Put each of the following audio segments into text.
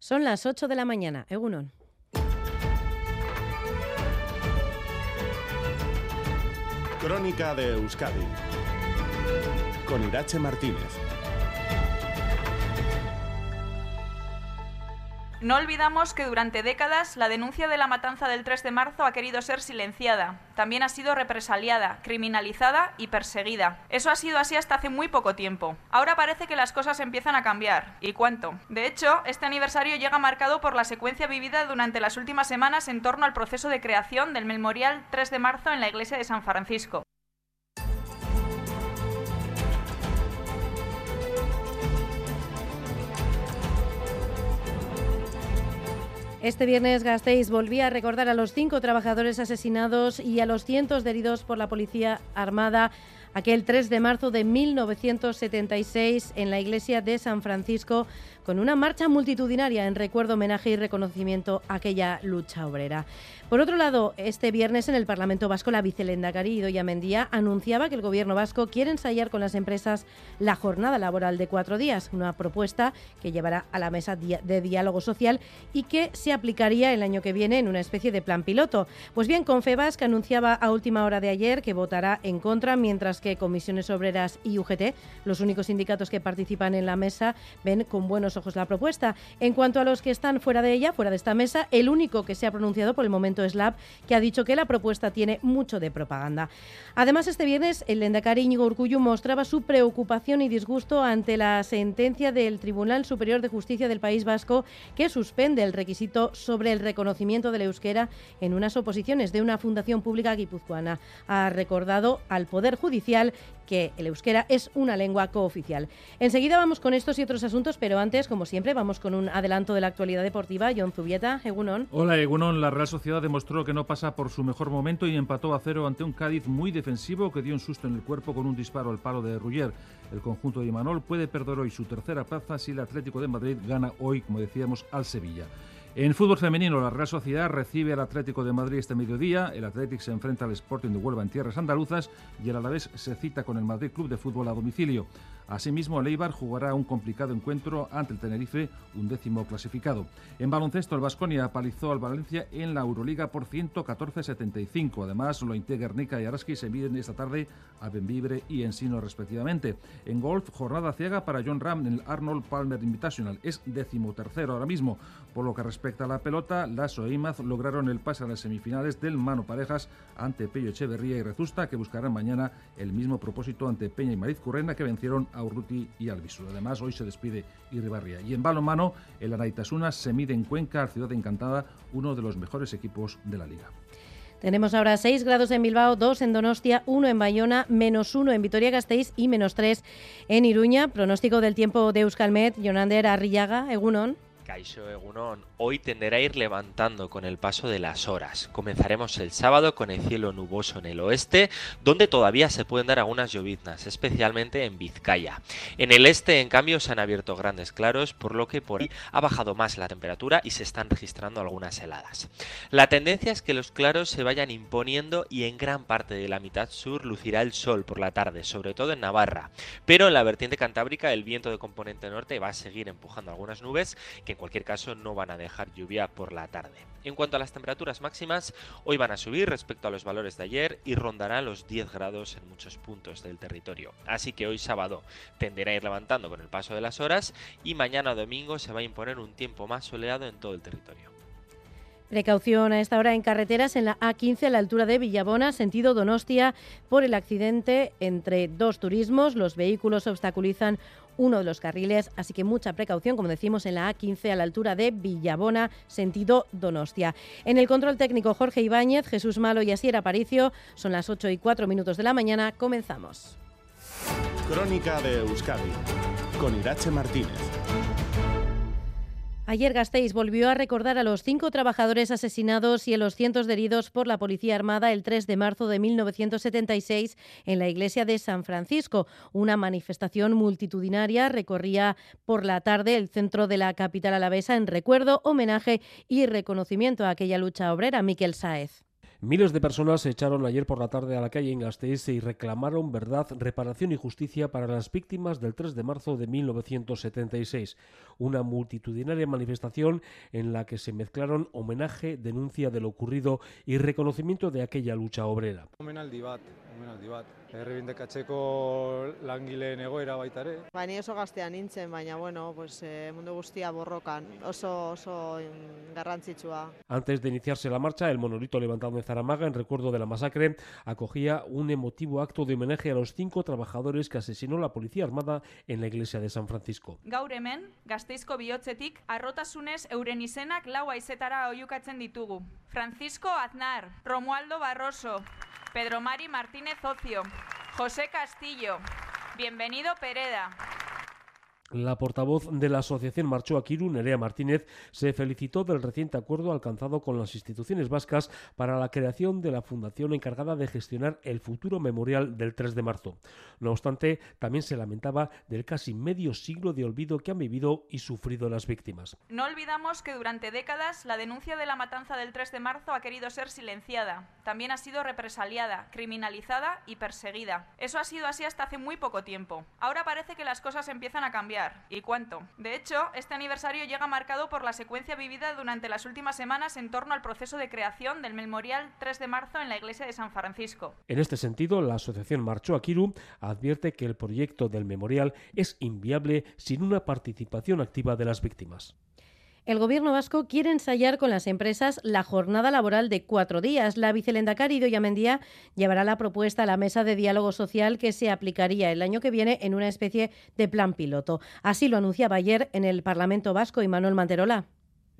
Son las 8 de la mañana. Egunon. Crónica de Euskadi con Irache Martínez. No olvidamos que durante décadas la denuncia de la matanza del 3 de marzo ha querido ser silenciada. También ha sido represaliada, criminalizada y perseguida. Eso ha sido así hasta hace muy poco tiempo. Ahora parece que las cosas empiezan a cambiar. ¿Y cuánto? De hecho, este aniversario llega marcado por la secuencia vivida durante las últimas semanas en torno al proceso de creación del memorial 3 de marzo en la iglesia de San Francisco. Este viernes Gasteiz volvía a recordar a los cinco trabajadores asesinados y a los cientos de heridos por la Policía Armada aquel 3 de marzo de 1976 en la iglesia de San Francisco con una marcha multitudinaria en recuerdo, homenaje y reconocimiento a aquella lucha obrera. Por otro lado, este viernes en el Parlamento Vasco, la vicelendacari Idoia Mendía anunciaba que el Gobierno vasco quiere ensayar con las empresas la jornada laboral de cuatro días, una propuesta que llevará a la mesa de diálogo social y que se aplicaría el año que viene en una especie de plan piloto. Pues bien, Confebas anunciaba a última hora de ayer que votará en contra, mientras que Comisiones Obreras y UGT, los únicos sindicatos que participan en la mesa, ven con buenos ojos la propuesta. En cuanto a los que están fuera de ella, fuera de esta mesa, el único que se ha pronunciado por el momento Slab, que ha dicho que la propuesta tiene mucho de propaganda. Además, este viernes, el Lendakari Íñigo Urcullu mostraba su preocupación y disgusto ante la sentencia del Tribunal Superior de Justicia del País Vasco que suspende el requisito sobre el reconocimiento del euskera en unas oposiciones de una fundación pública guipuzcoana. Ha recordado al Poder Judicial que el euskera es una lengua cooficial. Enseguida vamos con estos y otros asuntos, pero antes, como siempre, vamos con un adelanto de la actualidad deportiva. John Zubieta, Egunon. Hola, Egunon. La Real Sociedad demostró que no pasa por su mejor momento y empató a cero ante un Cádiz muy defensivo que dio un susto en el cuerpo con un disparo al palo de Ruggier. El conjunto de Imanol puede perder hoy su tercera plaza si el Atlético de Madrid gana hoy, como decíamos, al Sevilla. En fútbol femenino, la Real Sociedad recibe al Atlético de Madrid este mediodía, el Atlético se enfrenta al Sporting de Huelva en tierras andaluzas y el Alavés se cita con el Madrid Club de Fútbol a domicilio. Asimismo, el Eibar jugará un complicado encuentro ante el Tenerife, un décimo clasificado. En baloncesto, el Vasconia apalizó al Valencia en la Euroliga por 114-75. Además, Lointe, Guernica y Araski se miden esta tarde a Benvibre y Ensino respectivamente. En golf, jornada ciega para John Ram en el Arnold Palmer Invitational. Es décimo tercero ahora mismo. Por lo que respecta a la pelota, Lasso e Imaz lograron el pase a las semifinales del Mano Parejas ante Pello Echeverría y Rezusta, que buscarán mañana el mismo propósito ante Peña y Mariz Currena, que vencieron a Urruti y Albisu. Además, hoy se despide Irribarria. Y en balonmano, el Anaitasuna se mide en Cuenca, Ciudad Encantada, uno de los mejores equipos de la liga. Tenemos ahora 6 grados en Bilbao, 2 en Donostia, 1 en Bayona, menos 1 en Vitoria-Gasteiz y menos 3 en Iruña. Pronóstico del tiempo de Euskalmet, Jonander Arrillaga, Egunon. Caixo Egunon, hoy tenderá a ir levantando con el paso de las horas. Comenzaremos el sábado con el cielo nuboso en el oeste, donde todavía se pueden dar algunas lloviznas, especialmente en Vizcaya. En el este, en cambio, se han abierto grandes claros, por lo que por ahí ha bajado más la temperatura y se están registrando algunas heladas. La tendencia es que los claros se vayan imponiendo y en gran parte de la mitad sur lucirá el sol por la tarde, sobre todo en Navarra. Pero en la vertiente cantábrica el viento de componente norte va a seguir empujando algunas nubes que cualquier caso no van a dejar lluvia por la tarde. En cuanto a las temperaturas máximas, hoy van a subir respecto a los valores de ayer y rondarán los 10 grados en muchos puntos del territorio. Así que hoy sábado tenderá a ir levantando con el paso de las horas y mañana domingo se va a imponer un tiempo más soleado en todo el territorio. Precaución a esta hora en carreteras en la A15 a la altura de Villabona, sentido Donostia, por el accidente entre dos turismos. Los vehículos obstaculizan uno de los carriles, así que mucha precaución, como decimos, en la A15 a la altura de Villabona, sentido Donostia. En el control técnico Jorge Ibáñez, Jesús Malo y Asier Aparicio, son las 8 y 4 minutos de la mañana, comenzamos. Crónica de Euskadi, con Irache Martínez. Ayer Gasteiz volvió a recordar a los cinco trabajadores asesinados y a los cientos de heridos por la Policía Armada el 3 de marzo de 1976 en la iglesia de San Francisco. Una manifestación multitudinaria recorría por la tarde el centro de la capital alavesa en recuerdo, homenaje y reconocimiento a aquella lucha obrera. Miquel Sáez. Miles de personas se echaron ayer por la tarde a la calle en Gasteiz y reclamaron verdad, reparación y justicia para las víctimas del 3 de marzo de 1976. Una multitudinaria manifestación en la que se mezclaron homenaje, denuncia de lo ocurrido y reconocimiento de aquella lucha obrera. Errebindekatzeko langileen egoera baita ere. Ba, ni oso gaztean nintzen, baina bueno, pues, eh, mundu guztia borrokan, oso, oso garrantzitsua. Antes de iniciarse la marcha, el monolito levantado en Zaramaga, en recuerdo de la masacre, acogía un emotivo acto de homenaje a los cinco trabajadores que asesinó la Policía Armada en la iglesia de San Francisco. Gaur hemen, gazteizko bihotzetik, arrotasunez euren izenak lau aizetara oiukatzen ditugu. Francisco Aznar, Romualdo Barroso, Pedro Mari Martínez Ocio, José Castillo, Bienvenido Pereda, La portavoz de la Asociación Marchó Aquiru, Nerea Martínez, se felicitó del reciente acuerdo alcanzado con las instituciones vascas para la creación de la fundación encargada de gestionar el futuro memorial del 3 de marzo. No obstante, también se lamentaba del casi medio siglo de olvido que han vivido y sufrido las víctimas. No olvidamos que durante décadas la denuncia de la matanza del 3 de marzo ha querido ser silenciada, también ha sido represaliada, criminalizada y perseguida. Eso ha sido así hasta hace muy poco tiempo. Ahora parece que las cosas empiezan a cambiar. ¿Y cuánto? De hecho, este aniversario llega marcado por la secuencia vivida durante las últimas semanas en torno al proceso de creación del Memorial 3 de marzo en la iglesia de San Francisco. En este sentido, la Asociación Marchó Aquiru advierte que el proyecto del memorial es inviable sin una participación activa de las víctimas. El Gobierno vasco quiere ensayar con las empresas la jornada laboral de cuatro días. La vicelendacari Idoia Mendía llevará la propuesta a la mesa de diálogo social que se aplicaría el año que viene en una especie de plan piloto. Así lo anunciaba ayer en el Parlamento vasco Manuel Manterola.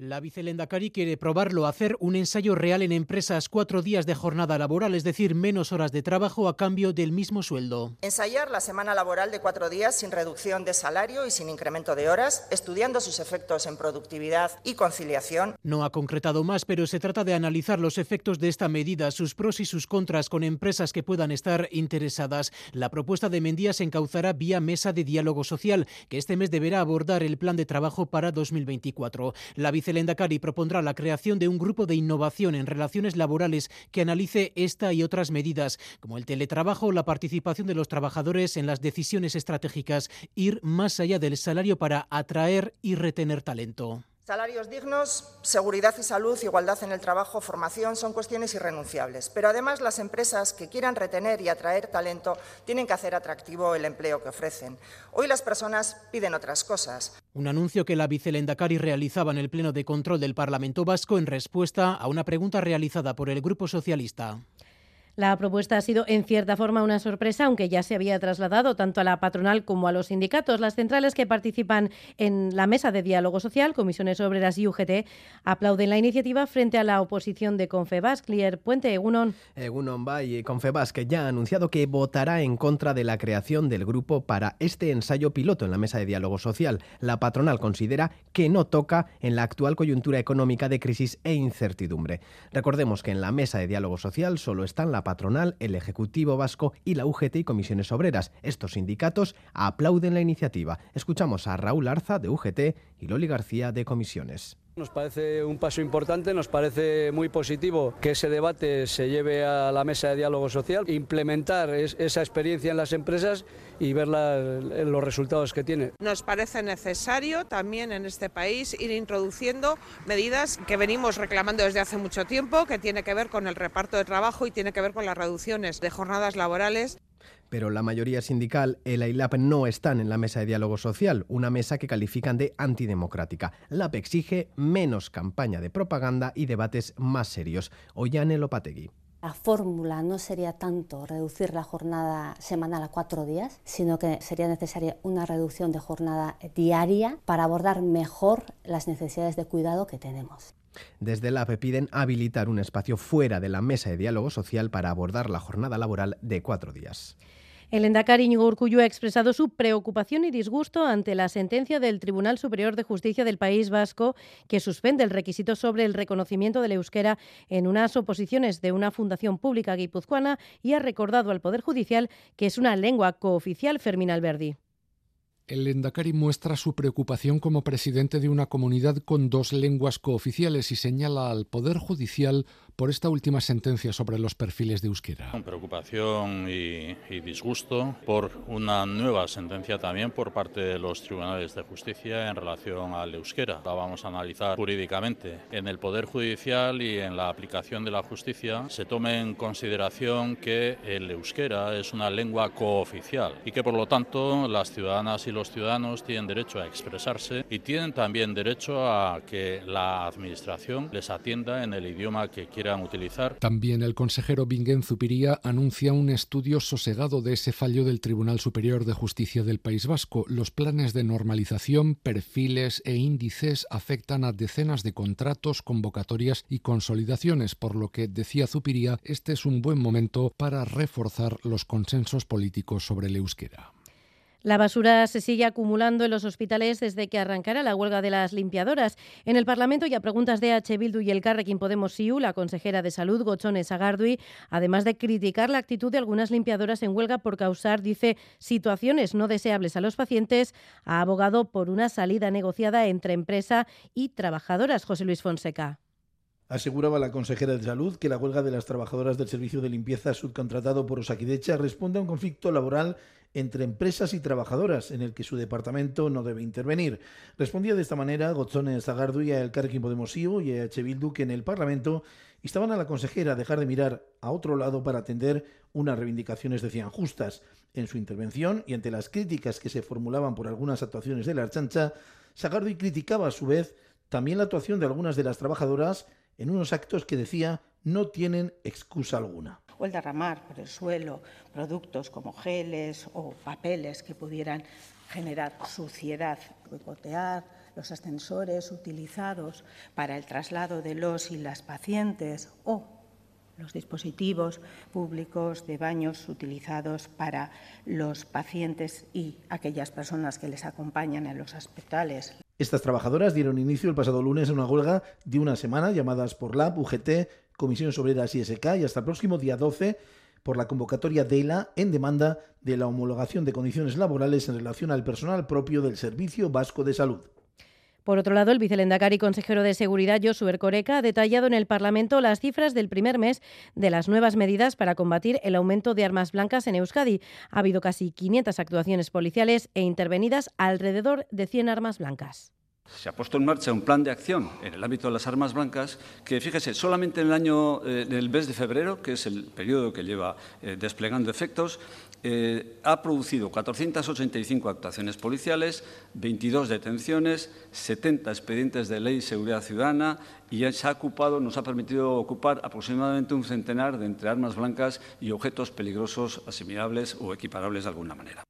La vicelendacari quiere probarlo, hacer un ensayo real en empresas, cuatro días de jornada laboral, es decir, menos horas de trabajo a cambio del mismo sueldo. Ensayar la semana laboral de cuatro días sin reducción de salario y sin incremento de horas, estudiando sus efectos en productividad y conciliación. No ha concretado más, pero se trata de analizar los efectos de esta medida, sus pros y sus contras con empresas que puedan estar interesadas. La propuesta de Mendía se encauzará vía mesa de diálogo social, que este mes deberá abordar el plan de trabajo para 2024. La vice el Endacari propondrá la creación de un grupo de innovación en relaciones laborales que analice esta y otras medidas, como el teletrabajo o la participación de los trabajadores en las decisiones estratégicas, ir más allá del salario para atraer y retener talento. Salarios dignos, seguridad y salud, igualdad en el trabajo, formación son cuestiones irrenunciables. Pero además las empresas que quieran retener y atraer talento tienen que hacer atractivo el empleo que ofrecen. Hoy las personas piden otras cosas. Un anuncio que la vicelendacari realizaba en el Pleno de Control del Parlamento Vasco en respuesta a una pregunta realizada por el Grupo Socialista. La propuesta ha sido en cierta forma una sorpresa, aunque ya se había trasladado tanto a la patronal como a los sindicatos. Las centrales que participan en la mesa de diálogo social, comisiones obreras y UGT, aplauden la iniciativa frente a la oposición de Confebas. Clier Puente, Egunon. Egunon Bay, Confebas, que ya ha anunciado que votará en contra de la creación del grupo para este ensayo piloto en la mesa de diálogo social. La patronal considera que no toca en la actual coyuntura económica de crisis e incertidumbre. Recordemos que en la mesa de diálogo social solo están la patronal, el Ejecutivo Vasco y la UGT y Comisiones Obreras. Estos sindicatos aplauden la iniciativa. Escuchamos a Raúl Arza de UGT y Loli García de Comisiones. Nos parece un paso importante, nos parece muy positivo que ese debate se lleve a la mesa de diálogo social, implementar es, esa experiencia en las empresas y ver los resultados que tiene. Nos parece necesario también en este país ir introduciendo medidas que venimos reclamando desde hace mucho tiempo, que tiene que ver con el reparto de trabajo y tiene que ver con las reducciones de jornadas laborales pero la mayoría sindical, el AILAP, no están en la mesa de diálogo social, una mesa que califican de antidemocrática. La AP exige menos campaña de propaganda y debates más serios. Ollane Lopategui. La fórmula no sería tanto reducir la jornada semanal a cuatro días, sino que sería necesaria una reducción de jornada diaria para abordar mejor las necesidades de cuidado que tenemos. Desde la APE piden habilitar un espacio fuera de la mesa de diálogo social para abordar la jornada laboral de cuatro días. El Endacari Íñigo ha expresado su preocupación y disgusto ante la sentencia del Tribunal Superior de Justicia del País Vasco que suspende el requisito sobre el reconocimiento del euskera en unas oposiciones de una fundación pública guipuzcoana y ha recordado al Poder Judicial que es una lengua cooficial Fermín Alberdi. El Endacari muestra su preocupación como presidente de una comunidad con dos lenguas cooficiales y señala al Poder Judicial por esta última sentencia sobre los perfiles de euskera. Preocupación y, y disgusto por una nueva sentencia también por parte de los tribunales de justicia en relación al euskera. La vamos a analizar jurídicamente. En el Poder Judicial y en la aplicación de la justicia se tome en consideración que el euskera es una lengua cooficial y que por lo tanto las ciudadanas y los ciudadanos tienen derecho a expresarse y tienen también derecho a que la administración les atienda en el idioma que También el consejero Bingen Zupiría anuncia un estudio sosegado de ese fallo del Tribunal Superior de Justicia del País Vasco. Los planes de normalización, perfiles e índices afectan a decenas de contratos, convocatorias y consolidaciones, por lo que, decía Zupiría, este es un buen momento para reforzar los consensos políticos sobre el euskera. La basura se sigue acumulando en los hospitales desde que arrancara la huelga de las limpiadoras. En el Parlamento y a preguntas de H. Bildu y el Carrequín Podemos Siu, la consejera de Salud, Gochones Agardui, además de criticar la actitud de algunas limpiadoras en huelga por causar, dice, situaciones no deseables a los pacientes, ha abogado por una salida negociada entre empresa y trabajadoras. José Luis Fonseca. Aseguraba la consejera de Salud que la huelga de las trabajadoras del servicio de limpieza subcontratado por Osakidecha responde a un conflicto laboral entre empresas y trabajadoras en el que su departamento no debe intervenir. Respondía de esta manera Gotzone Zagardu y a El Carrequín Podemos y a H. Bildu que en el Parlamento instaban a la consejera a dejar de mirar a otro lado para atender unas reivindicaciones decían justas. En su intervención y ante las críticas que se formulaban por algunas actuaciones de la Archancha, Zagardu criticaba a su vez también la actuación de algunas de las trabajadoras en unos actos que decía no tienen excusa alguna. O el derramar por el suelo productos como geles o papeles que pudieran generar suciedad, boicotear los ascensores utilizados para el traslado de los y las pacientes o los dispositivos públicos de baños utilizados para los pacientes y aquellas personas que les acompañan en los hospitales. Estas trabajadoras dieron inicio el pasado lunes a una huelga de una semana llamadas por LAB, UGT, Comisión Obreras y SK y hasta el próximo día 12 por la convocatoria de ELA en demanda de la homologación de condiciones laborales en relación al personal propio del Servicio Vasco de Salud. Por otro lado, el vicelendacari y consejero de Seguridad, Josué Coreca, ha detallado en el Parlamento las cifras del primer mes de las nuevas medidas para combatir el aumento de armas blancas en Euskadi. Ha habido casi 500 actuaciones policiales e intervenidas alrededor de 100 armas blancas. Se ha puesto en marcha un plan de acción en el ámbito de las armas blancas que, fíjese, solamente en el año, eh, el mes de febrero, que es el periodo que lleva eh, desplegando efectos, eh, ha producido 485 actuaciones policiales, 22 detenciones, 70 expedientes de ley y seguridad ciudadana y se ha ocupado, nos ha permitido ocupar aproximadamente un centenar de entre armas blancas y objetos peligrosos asimilables o equiparables de alguna manera.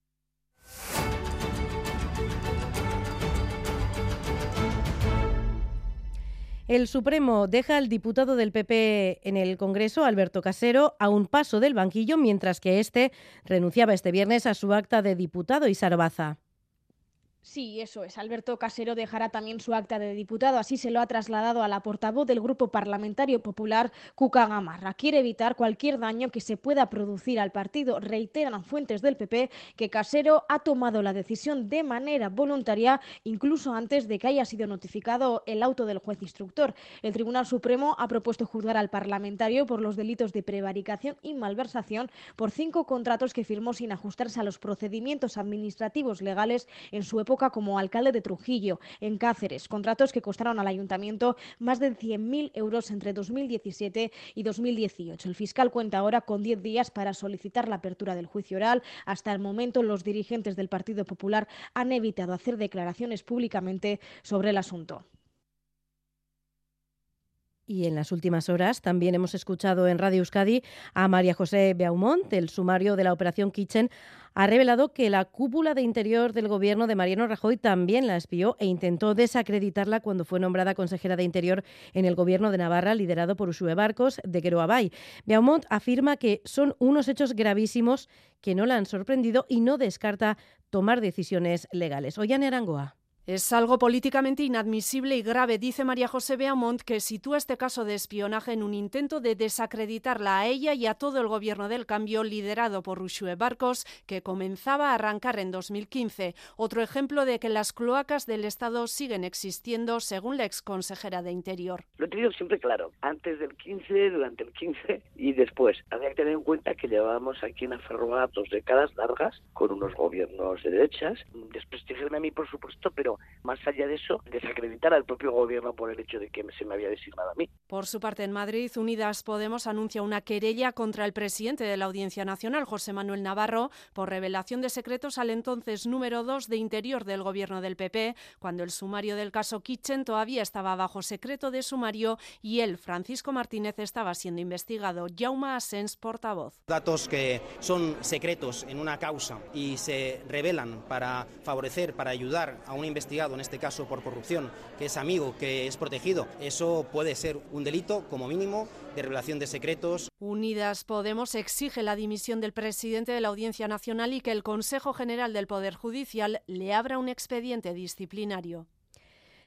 El Supremo deja al diputado del PP en el Congreso, Alberto Casero, a un paso del banquillo, mientras que este renunciaba este viernes a su acta de diputado y Sarbaza. Sí, eso es. Alberto Casero dejará también su acta de diputado. Así se lo ha trasladado a la portavoz del Grupo Parlamentario Popular, Cuca Gamarra. Quiere evitar cualquier daño que se pueda producir al partido. Reiteran fuentes del PP que Casero ha tomado la decisión de manera voluntaria, incluso antes de que haya sido notificado el auto del juez instructor. El Tribunal Supremo ha propuesto juzgar al parlamentario por los delitos de prevaricación y malversación por cinco contratos que firmó sin ajustarse a los procedimientos administrativos legales en su época como alcalde de Trujillo, en Cáceres, contratos que costaron al ayuntamiento más de 100.000 euros entre 2017 y 2018. El fiscal cuenta ahora con 10 días para solicitar la apertura del juicio oral. Hasta el momento, los dirigentes del Partido Popular han evitado hacer declaraciones públicamente sobre el asunto. Y en las últimas horas también hemos escuchado en Radio Euskadi a María José Beaumont, del sumario de la Operación Kitchen. Ha revelado que la cúpula de interior del gobierno de Mariano Rajoy también la espió e intentó desacreditarla cuando fue nombrada consejera de interior en el gobierno de Navarra, liderado por Usue Barcos de Queroabay. Beaumont afirma que son unos hechos gravísimos que no la han sorprendido y no descarta tomar decisiones legales. Ollane Arangoa. Es algo políticamente inadmisible y grave, dice María José Beaumont, que sitúa este caso de espionaje en un intento de desacreditarla a ella y a todo el gobierno del cambio liderado por Ushue Barcos, que comenzaba a arrancar en 2015. Otro ejemplo de que las cloacas del Estado siguen existiendo, según la exconsejera de Interior. Lo he tenido siempre claro, antes del 15, durante el 15 y después. Había que tener en cuenta que llevábamos aquí en Aferroa dos décadas largas con unos gobiernos de derechas, desprestigiarme a mí, por supuesto, pero más allá de eso, desacreditar al propio gobierno por el hecho de que se me había designado a mí. Por su parte, en Madrid, Unidas Podemos anuncia una querella contra el presidente de la Audiencia Nacional, José Manuel Navarro, por revelación de secretos al entonces número 2 de Interior del gobierno del PP, cuando el sumario del caso Kitchen todavía estaba bajo secreto de sumario y él, Francisco Martínez, estaba siendo investigado. Jauma Asens, portavoz. Datos que son secretos en una causa y se revelan para favorecer, para ayudar a un investigador en este caso por corrupción, que es amigo, que es protegido, eso puede ser un delito como mínimo de revelación de secretos. Unidas Podemos exige la dimisión del presidente de la Audiencia Nacional y que el Consejo General del Poder Judicial le abra un expediente disciplinario.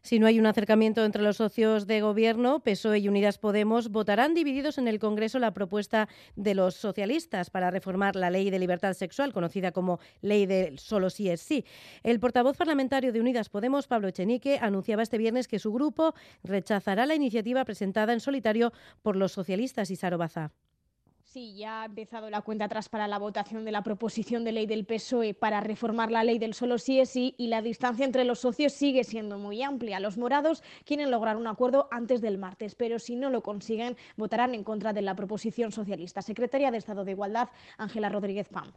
Si no hay un acercamiento entre los socios de gobierno, PSOE y Unidas Podemos votarán divididos en el Congreso la propuesta de los socialistas para reformar la ley de libertad sexual, conocida como ley de solo sí es sí. El portavoz parlamentario de Unidas Podemos, Pablo Echenique, anunciaba este viernes que su grupo rechazará la iniciativa presentada en solitario por los socialistas y Sarobaza. Sí, ya ha empezado la cuenta atrás para la votación de la proposición de ley del PSOE para reformar la ley del solo sí es sí y la distancia entre los socios sigue siendo muy amplia. Los morados quieren lograr un acuerdo antes del martes, pero si no lo consiguen, votarán en contra de la proposición socialista. Secretaria de Estado de Igualdad, Ángela Rodríguez Pam.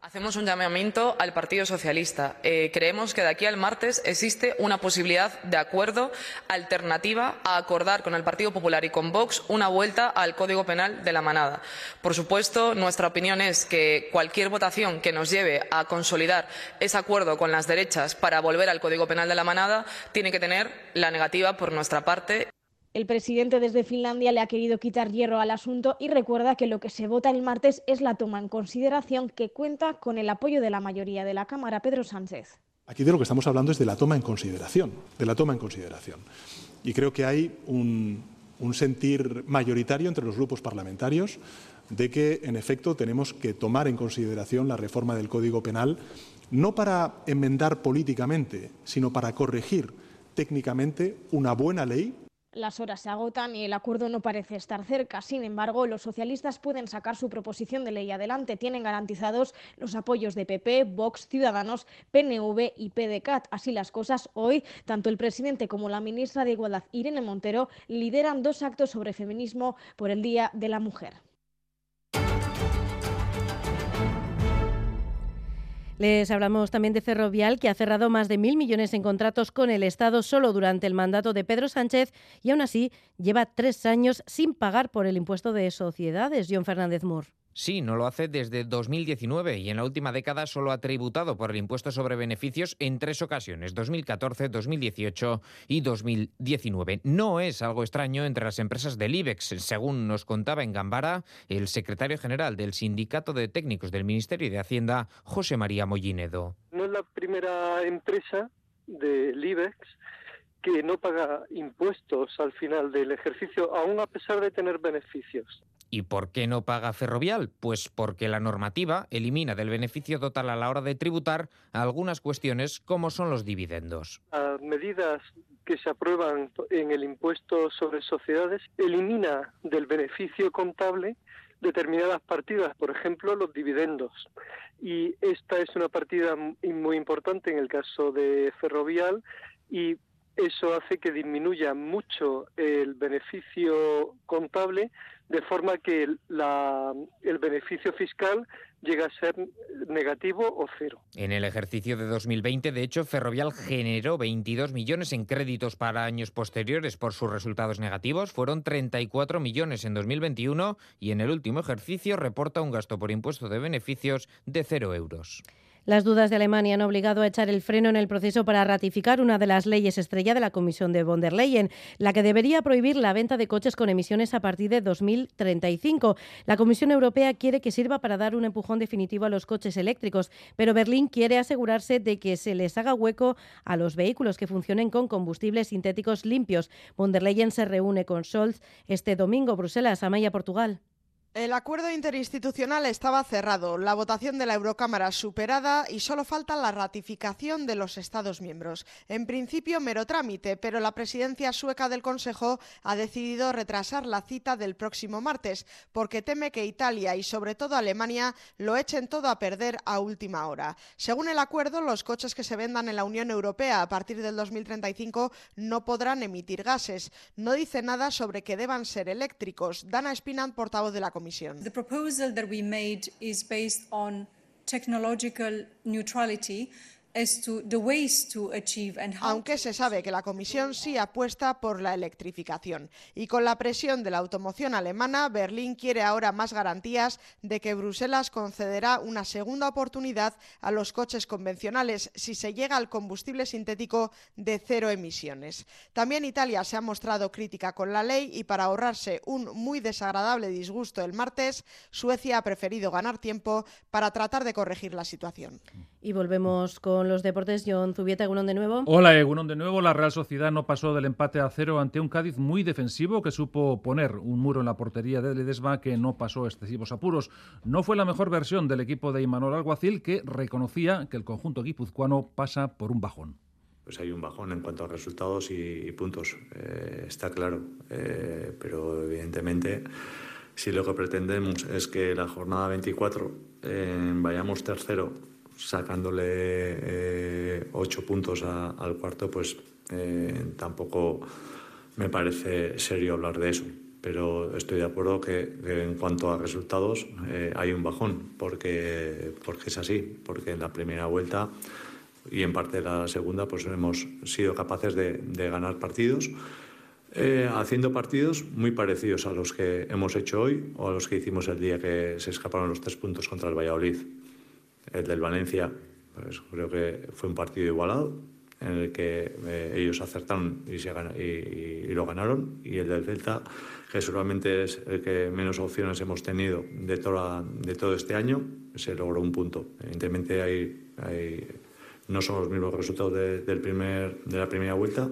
Hacemos un llamamiento al Partido Socialista. Eh, creemos que de aquí al martes existe una posibilidad de acuerdo alternativa a acordar con el Partido Popular y con Vox una vuelta al Código Penal de la manada. Por supuesto, nuestra opinión es que cualquier votación que nos lleve a consolidar ese acuerdo con las derechas para volver al Código Penal de la manada tiene que tener la negativa por nuestra parte. El presidente desde Finlandia le ha querido quitar hierro al asunto y recuerda que lo que se vota el martes es la toma en consideración que cuenta con el apoyo de la mayoría de la Cámara. Pedro Sánchez. Aquí de lo que estamos hablando es de la toma en consideración, de la toma en consideración. Y creo que hay un, un sentir mayoritario entre los grupos parlamentarios de que, en efecto, tenemos que tomar en consideración la reforma del Código Penal, no para enmendar políticamente, sino para corregir técnicamente una buena ley las horas se agotan y el acuerdo no parece estar cerca. Sin embargo, los socialistas pueden sacar su proposición de ley adelante. Tienen garantizados los apoyos de PP, Vox, Ciudadanos, PNV y PDCAT. Así las cosas, hoy tanto el presidente como la ministra de Igualdad, Irene Montero, lideran dos actos sobre feminismo por el Día de la Mujer. Les hablamos también de Ferrovial, que ha cerrado más de mil millones en contratos con el Estado solo durante el mandato de Pedro Sánchez y aún así lleva tres años sin pagar por el impuesto de sociedades. John Fernández Moore. Sí, no lo hace desde 2019 y en la última década solo ha tributado por el impuesto sobre beneficios en tres ocasiones, 2014, 2018 y 2019. No es algo extraño entre las empresas del IBEX, según nos contaba en Gambara el secretario general del Sindicato de Técnicos del Ministerio de Hacienda, José María Mollinedo. No es la primera empresa del IBEX que no paga impuestos al final del ejercicio, aún a pesar de tener beneficios. ¿Y por qué no paga Ferrovial? Pues porque la normativa elimina del beneficio total a la hora de tributar algunas cuestiones como son los dividendos. A medidas que se aprueban en el impuesto sobre sociedades elimina del beneficio contable determinadas partidas, por ejemplo, los dividendos. Y esta es una partida muy importante en el caso de Ferrovial y eso hace que disminuya mucho el beneficio contable de forma que el beneficio fiscal llega a ser negativo o cero. En el ejercicio de 2020, de hecho, Ferrovial generó 22 millones en créditos para años posteriores por sus resultados negativos. Fueron 34 millones en 2021 y en el último ejercicio reporta un gasto por impuesto de beneficios de cero euros. Las dudas de Alemania han obligado a echar el freno en el proceso para ratificar una de las leyes estrella de la Comisión de von der Leyen, la que debería prohibir la venta de coches con emisiones a partir de 2035. La Comisión Europea quiere que sirva para dar un empujón definitivo a los coches eléctricos, pero Berlín quiere asegurarse de que se les haga hueco a los vehículos que funcionen con combustibles sintéticos limpios. Von der Leyen se reúne con Scholz este domingo, Bruselas, Amaya, Portugal. El acuerdo interinstitucional estaba cerrado, la votación de la Eurocámara superada y solo falta la ratificación de los Estados miembros. En principio, mero trámite, pero la presidencia sueca del Consejo ha decidido retrasar la cita del próximo martes, porque teme que Italia y sobre todo Alemania lo echen todo a perder a última hora. Según el acuerdo, los coches que se vendan en la Unión Europea a partir del 2035 no podrán emitir gases. No dice nada sobre que deban ser eléctricos. Dana Spinant, portavoz de la Comisión. The proposal that we made is based on technological neutrality aunque se sabe que la Comisión sí apuesta por la electrificación. Y con la presión de la automoción alemana, Berlín quiere ahora más garantías de que Bruselas concederá una segunda oportunidad a los coches convencionales si se llega al combustible sintético de cero emisiones. También Italia se ha mostrado crítica con la ley y para ahorrarse un muy desagradable disgusto el martes, Suecia ha preferido ganar tiempo para tratar de corregir la situación. Y volvemos con los deportes. John Zubieta, Egunon de nuevo. Hola, Egunon de nuevo. La Real Sociedad no pasó del empate a cero ante un Cádiz muy defensivo que supo poner un muro en la portería de Ledesma que no pasó excesivos apuros. No fue la mejor versión del equipo de Imanol Alguacil que reconocía que el conjunto guipuzcoano pasa por un bajón. Pues hay un bajón en cuanto a resultados y, puntos, eh, está claro. Eh, pero evidentemente, si lo que pretendemos es que la jornada 24 eh, vayamos tercero sacándole eh, ocho puntos al cuarto, pues eh, tampoco me parece serio hablar de eso. Pero estoy de acuerdo que, en cuanto a resultados eh, hay un bajón, porque, porque es así, porque en la primera vuelta y en parte de la segunda pues hemos sido capaces de ganar partidos. haciendo partidos muy parecidos a los que hemos hecho hoy o a los que hicimos el día que se escaparon los tres puntos contra el Valladolid. El del Valencia, pues creo que fue un partido igualado, en el que eh, ellos acertaron y, se y, lo ganaron, y el del Celta, que seguramente es el que menos opciones hemos tenido de, toda, de todo este año, se logró un punto. Evidentemente hay, hay no son los mismos resultados del primer, de la primera vuelta,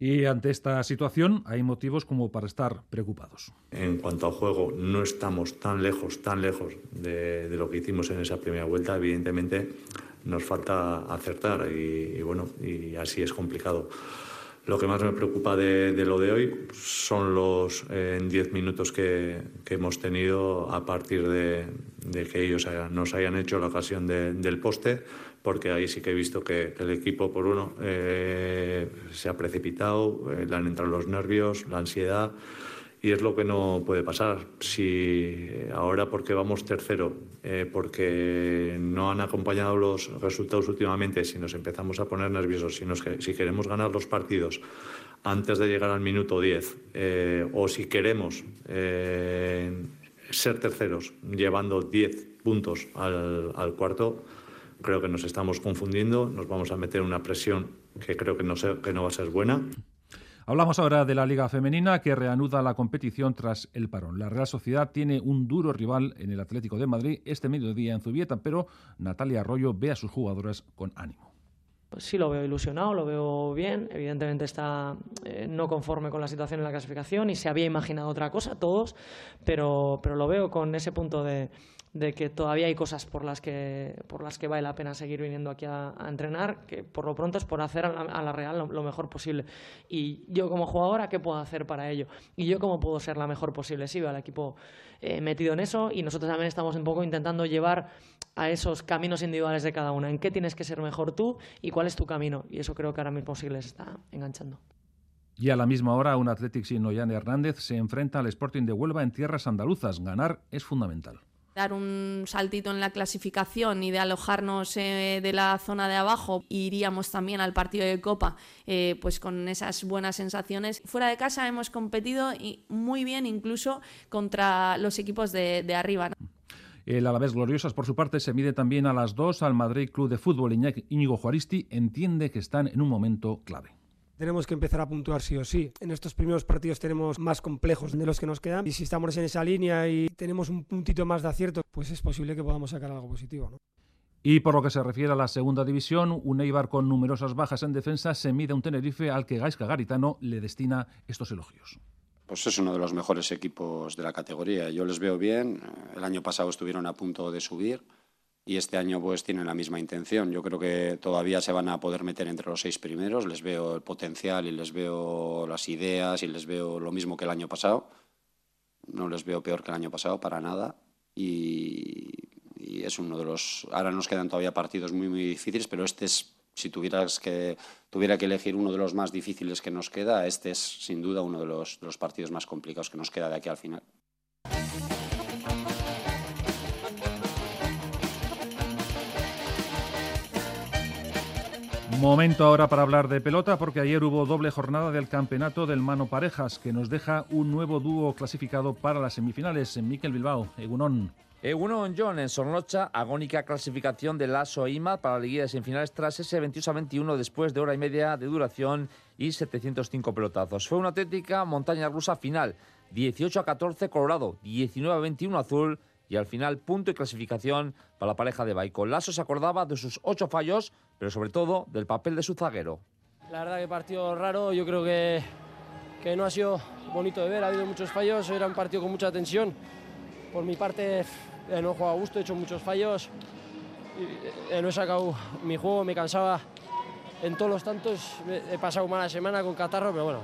y ante esta situación hay motivos como para estar preocupados. En cuanto al juego, no estamos tan lejos, tan lejos de, lo que hicimos en esa primera vuelta. Evidentemente nos falta acertar y, bueno, y así es complicado. Lo que más me preocupa de, lo de hoy son los 10 eh, minutos que, hemos tenido a partir de, que ellos nos hayan hecho la ocasión del poste porque ahí sí que he visto que el equipo, por uno, eh, se ha precipitado, eh, le han entrado los nervios, la ansiedad, y es lo que no puede pasar. Si ahora, porque vamos tercero, eh, porque no han acompañado los resultados últimamente, si nos empezamos a poner nerviosos, si, si queremos ganar los partidos antes de llegar al minuto 10, o si queremos ser terceros llevando 10 puntos al, al cuarto, Creo que nos estamos confundiendo, nos vamos a meter una presión que creo que no, que no va a ser buena. Hablamos ahora de la Liga Femenina que reanuda la competición tras el parón. La Real Sociedad tiene un duro rival en el Atlético de Madrid este mediodía en Zubieta, pero Natalia Arroyo ve a sus jugadoras con ánimo. Pues sí lo veo ilusionado, lo veo bien. Evidentemente está eh, no conforme con la situación en la clasificación y se había imaginado otra cosa, todos, pero, pero lo veo con ese punto de, de que todavía hay cosas por las que, por las que vale la pena seguir viniendo aquí a, entrenar, que por lo pronto es por hacer a la, Real lo, mejor posible. Y yo como jugadora, ¿qué puedo hacer para ello? Y yo cómo puedo ser la mejor posible. Sí, veo al equipo eh, metido en eso y nosotros también estamos un poco intentando llevar a esos caminos individuales de cada una. ¿En qué tienes que ser mejor tú y cuál es tu camino? Y eso creo que ahora mismo sí les está enganchando. Y a la misma hora, un Athletic sin Noyan Hernández se enfrenta al Sporting de Huelva en tierras andaluzas. Ganar es fundamental dar un saltito en la clasificación y de alojarnos eh, de la zona de abajo, iríamos también al partido de Copa eh, pues con esas buenas sensaciones. Fuera de casa hemos competido y muy bien incluso contra los equipos de, arriba. El Alavés Gloriosas, por su parte, se mide también a las dos al Madrid Club de Fútbol. Íñigo Juaristi entiende que están en un momento clave. Tenemos que empezar a puntuar sí o sí. En estos primeros partidos tenemos más complejos de los que nos quedan y si estamos en esa línea y tenemos un puntito más de acierto, pues es posible que podamos sacar algo positivo. ¿no? Y por lo que se refiere a la segunda división, un Eibar con numerosas bajas en defensa se mide a un Tenerife al que Gaisca Garitano le destina estos elogios. Pues es uno de los mejores equipos de la categoría. Yo les veo bien. El año pasado estuvieron a punto de subir y este año pues tienen la misma intención. Yo creo que todavía se van a poder meter entre los seis primeros, les veo el potencial y les veo las ideas y les veo lo mismo que el año pasado. No les veo peor que el año pasado para nada y, es uno de los... Ahora nos quedan todavía partidos muy muy difíciles, pero este es si tuvieras que, tuviera que elegir uno de los más difíciles que nos queda, este es sin duda uno de los partidos más complicados que nos queda de aquí al final. Momento ahora para hablar de pelota porque ayer hubo doble jornada del campeonato del Mano Parejas que nos deja un nuevo dúo clasificado para las semifinales en Miquel Bilbao, Egunon. Egunon John en Sornocha, agónica clasificación de Lasso Ima para la Liga de Semifinales tras ese 22 a 21 después de hora y media de duración y 705 pelotazos. Fue una auténtica montaña rusa final, 18 a 14 Colorado, 19 a 21 Azul y al final punto y clasificación para la pareja de Baico. Lasso se acordaba de sus ocho fallos, pero sobre todo del papel de su zaguero. La verdad que partido raro, yo creo que, que no ha sido bonito de ver, ha habido muchos fallos, era un partido con mucha tensión. Por mi parte eh, no he jugado a gusto, he hecho muchos fallos, eh, no he sacado mi juego, me cansaba en todos los tantos, he pasado una mala semana con catarro, pero bueno,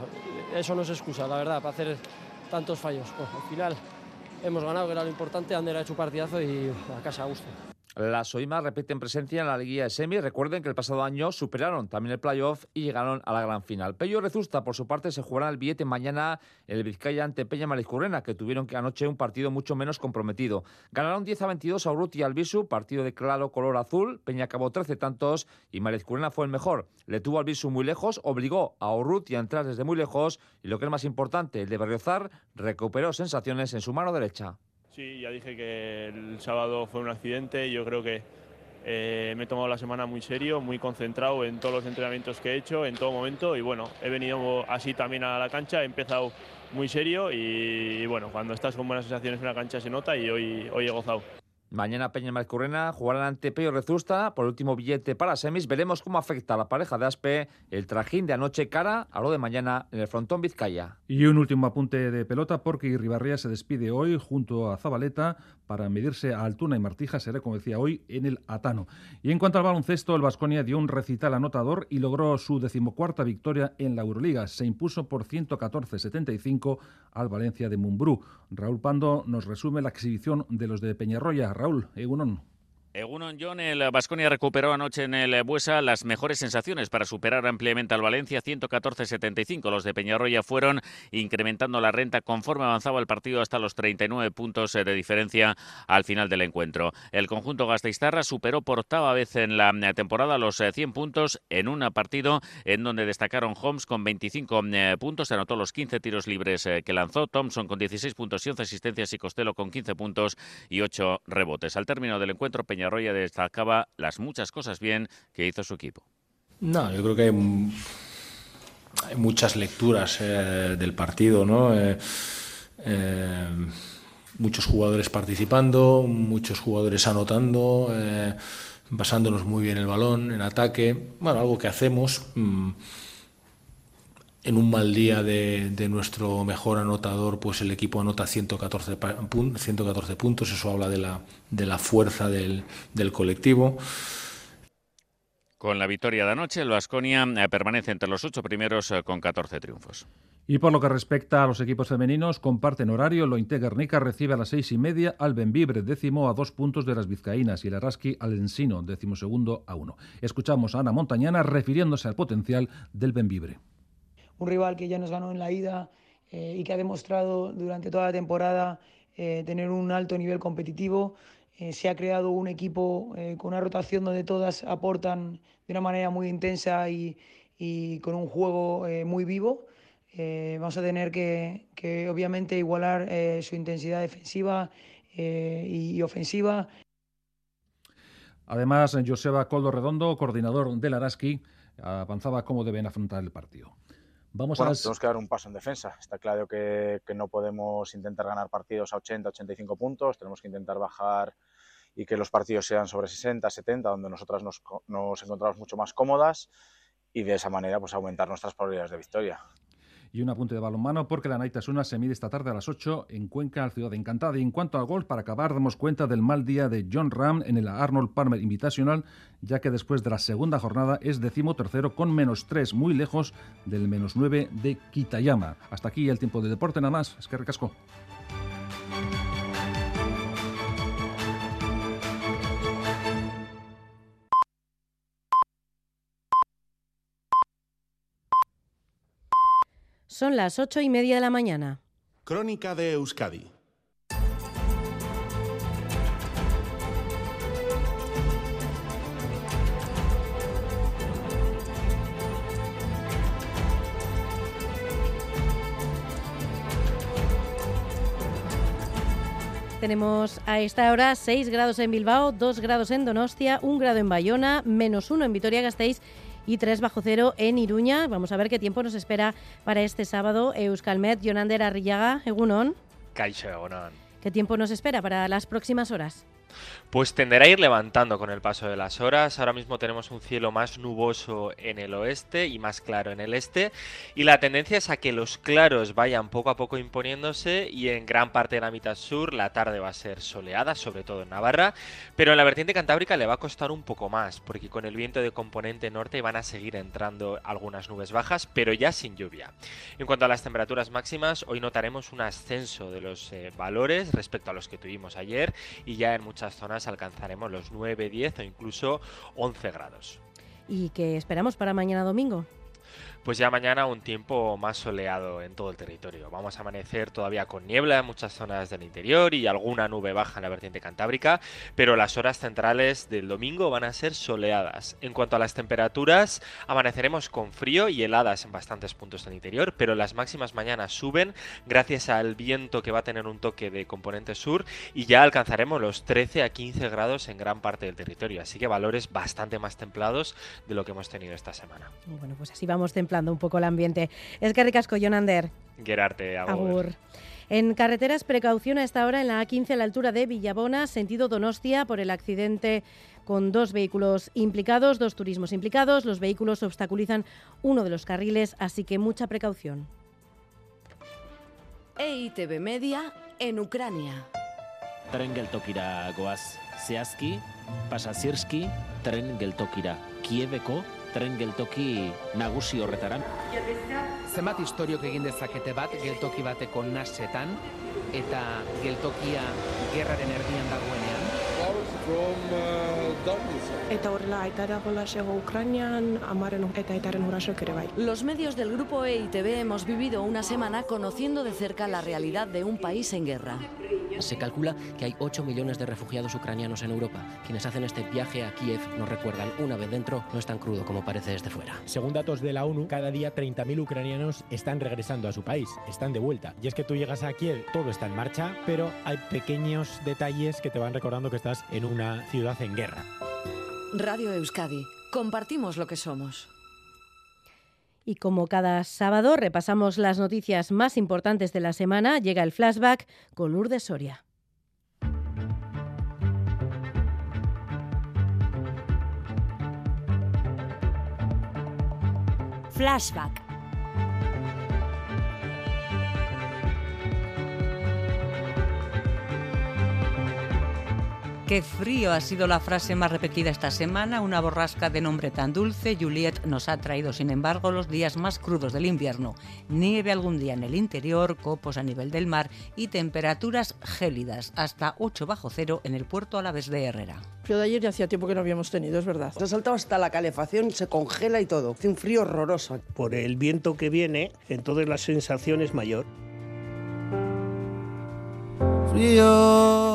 eso no es excusa, la verdad, para hacer tantos fallos. Al final hemos ganado, que era lo importante, Ander ha hecho partidazo y a casa a gusto. Las Soimas repiten presencia en la liguilla de semi. Recuerden que el pasado año superaron también el playoff y llegaron a la gran final. Pello Rezusta, por su parte, se jugará el billete mañana el Vizcaya ante Peña Marizcurrena, que tuvieron que anoche un partido mucho menos comprometido. Ganaron 10 a 22 a Urruti y Albisu, partido de claro color azul. Peña acabó 13 tantos y Marizcurrena fue el mejor. Le tuvo Albisu muy lejos, obligó a Urruti a entrar desde muy lejos y lo que es más importante, el de Berriozar recuperó sensaciones en su mano derecha. Sí, ya dije que el sábado fue un accidente. Yo creo que eh, me he tomado la semana muy serio, muy concentrado en todos los entrenamientos que he hecho, en todo momento. Y bueno, he venido así también a la cancha, he empezado muy serio y, y bueno, cuando estás con buenas sensaciones en la cancha se nota y hoy, hoy he gozado. Mañana Peña Marcurrena jugarán ante Peyo Rezusta por último billete para semis. Veremos cómo afecta a la pareja de Aspe el trajín de anoche cara a lo de mañana en el frontón Vizcaya. Y un último apunte de pelota porque Irribarría se despide hoy junto a Zabaleta para medirse a Altuna y Martija, será como decía hoy, en el Atano. Y en cuanto al baloncesto, el Vasconia dio un recital anotador y logró su decimocuarta victoria en la Euroliga. Se impuso por 114-75 al Valencia de Mumbrú. Raúl Pando nos resume la exhibición de los de Peñarroya. Raúl, Egunon. Egunon John, el Vasconia recuperó anoche en el Buesa las mejores sensaciones para superar ampliamente al Valencia 114-75. Los de Peñarroya fueron incrementando la renta conforme avanzaba el partido hasta los 39 puntos de diferencia al final del encuentro. El conjunto Gasteiztarra superó por octava vez en la temporada los 100 puntos en un partido en donde destacaron Holmes con 25 puntos, anotó los 15 tiros libres que lanzó, Thompson con 16 puntos y 11 asistencias y Costello con 15 puntos y 8 rebotes. Al término del encuentro, Peñarroya Peñarroya destacaba las muchas cosas bien que hizo su equipo. No, yo creo que hay, muchas lecturas eh, del partido, ¿no? Eh, eh, muchos jugadores participando, muchos jugadores anotando, basándonos muy bien el balón en ataque. Bueno, algo que hacemos. Mm, en un mal día de, de, nuestro mejor anotador, pues el equipo anota 114, 114 puntos, eso habla de la, de la fuerza del, del colectivo. Con la victoria de anoche, el Vasconia eh, permanece entre los ocho primeros eh, con 14 triunfos. Y por lo que respecta a los equipos femeninos, comparten horario. Lo Guernica recibe a las seis y media al Benvibre, décimo a dos puntos de las vizcaínas, y el Araski al Ensino, décimo segundo a uno. Escuchamos a Ana Montañana refiriéndose al potencial del Benvibre un rival que ya nos ganó en la ida eh, y que ha demostrado durante toda la temporada eh, tener un alto nivel competitivo. Eh, se ha creado un equipo con una rotación donde todas aportan de una manera muy intensa y, con un juego muy vivo. vamos a tener que, que obviamente igualar su intensidad defensiva y ofensiva. Además, Joseba Coldo Redondo, coordinador del Araski, avanzaba cómo deben afrontar el partido. Vamos a... Tenemos que dar un paso en defensa. Está claro que, que no podemos intentar ganar partidos a 80, 85 puntos. Tenemos que intentar bajar y que los partidos sean sobre 60, 70, donde nosotras nos, nos encontramos mucho más cómodas y de esa manera pues aumentar nuestras probabilidades de victoria y un apunte de balonmano porque la Naitasuna se mide esta tarde a las 8 en Cuenca, Ciudad Encantada. Y en cuanto al golf, para acabar, damos cuenta del mal día de John Ram en el Arnold Palmer Invitational, ya que después de la segunda jornada es decimotercero con menos 3, muy lejos del menos 9 de Kitayama. Hasta aquí el tiempo de deporte, nada más. Es que recasco. Son las ocho y media de la mañana. Crónica de Euskadi. Tenemos a esta hora 6 grados en Bilbao, 2 grados en Donostia, 1 grado en Bayona, menos 1 en Vitoria-Gasteiz y 3 bajo cero en Iruña. Vamos a ver qué tiempo nos espera para este sábado. Euskalmet, Jonander Arrillaga, Egunon. Caixa, Egunon. ¿Qué tiempo nos espera para las próximas horas? Pues tenderá a ir levantando con el paso de las horas. Ahora mismo tenemos un cielo más nuboso en el oeste y más claro en el este. Y la tendencia es a que los claros vayan poco a poco imponiéndose y en gran parte de la mitad sur la tarde va a ser soleada, sobre todo en Navarra. Pero en la vertiente cantábrica le va a costar un poco más, porque con el viento de componente norte van a seguir entrando algunas nubes bajas, pero ya sin lluvia. En cuanto a las temperaturas máximas, hoy notaremos un ascenso de los eh, valores respecto a los que tuvimos ayer y ya en muchas zonas alcanzaremos los 9, 10 o incluso 11 grados. ¿Y qué esperamos para mañana domingo? Pues ya mañana un tiempo más soleado en todo el territorio. Vamos a amanecer todavía con niebla en muchas zonas del interior y alguna nube baja en la vertiente cantábrica, pero las horas centrales del domingo van a ser soleadas. En cuanto a las temperaturas, amaneceremos con frío y heladas en bastantes puntos del interior, pero las máximas mañana suben gracias al viento que va a tener un toque de componente sur y ya alcanzaremos los 13 a 15 grados en gran parte del territorio, así que valores bastante más templados de lo que hemos tenido esta semana. Bueno, pues así vamos templados un poco el ambiente. Es que ricasco, Jonander. Gerarte, agur. En carreteras, precaución a esta hora en la A15 a la altura de Villabona, sentido Donostia, por el accidente con dos vehículos implicados, dos turismos implicados. Los vehículos obstaculizan uno de los carriles, así que mucha precaución. EITB Media en Ucrania. Tren geltokira goaz zehazki, pasazirski, tren geltokira kiebeko tren geltoki nagusi horretaran. Zenbat historiok egin dezakete bat geltoki bateko nasetan eta geltokia gerraren erdian dagoenean? Eta horrela aitara golasego Ucranian, amaren eta aitaren urasok ere bai. Los medios del grupo EITB hemos vivido una semana conociendo de cerca la realidad de un país en guerra. Se calcula que hay 8 millones de refugiados ucranianos en Europa. Quienes hacen este viaje a Kiev nos recuerdan, una vez dentro, no es tan crudo como parece desde fuera. Según datos de la ONU, cada día 30.000 ucranianos están regresando a su país, están de vuelta. Y es que tú llegas a Kiev, todo está en marcha, pero hay pequeños detalles que te van recordando que estás en una ciudad en guerra. Radio Euskadi, compartimos lo que somos. Y como cada sábado repasamos las noticias más importantes de la semana, llega el flashback con Lourdes Soria. Flashback Qué frío ha sido la frase más repetida esta semana. Una borrasca de nombre tan dulce, Juliet, nos ha traído, sin embargo, los días más crudos del invierno. Nieve algún día en el interior, copos a nivel del mar y temperaturas gélidas, hasta 8 bajo cero en el puerto a la vez de Herrera. Frío de ayer ya hacía tiempo que no habíamos tenido, es verdad. Se ha saltado hasta la calefacción, se congela y todo. Hace un frío horroroso. Por el viento que viene, entonces la sensación es mayor. Frío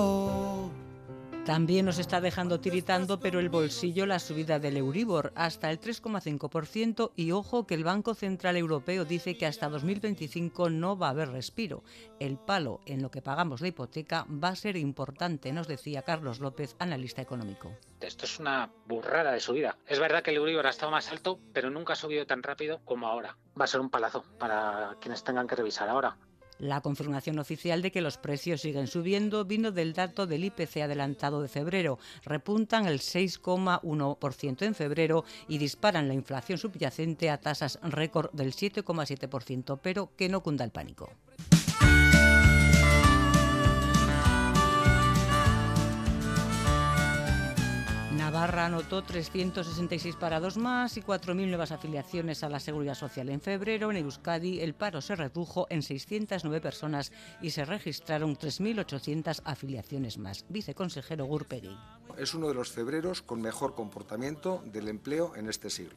También nos está dejando tiritando, pero el bolsillo la subida del Euribor hasta el 3,5% y ojo que el Banco Central Europeo dice que hasta 2025 no va a haber respiro. El palo en lo que pagamos de hipoteca va a ser importante, nos decía Carlos López, analista económico. Esto es una burrada de subida. Es verdad que el Euribor ha estado más alto, pero nunca ha subido tan rápido como ahora. Va a ser un palazo para quienes tengan que revisar ahora. La confirmación oficial de que los precios siguen subiendo vino del dato del IPC adelantado de febrero. Repuntan el 6,1% en febrero y disparan la inflación subyacente a tasas récord del 7,7%, pero que no cunda el pánico. Navarra anotó 366 parados más y 4.000 nuevas afiliaciones a la Seguridad Social en febrero. En Euskadi el paro se redujo en 609 personas y se registraron 3.800 afiliaciones más. Viceconsejero Gurpegui. Es uno de los febreros con mejor comportamiento del empleo en este siglo.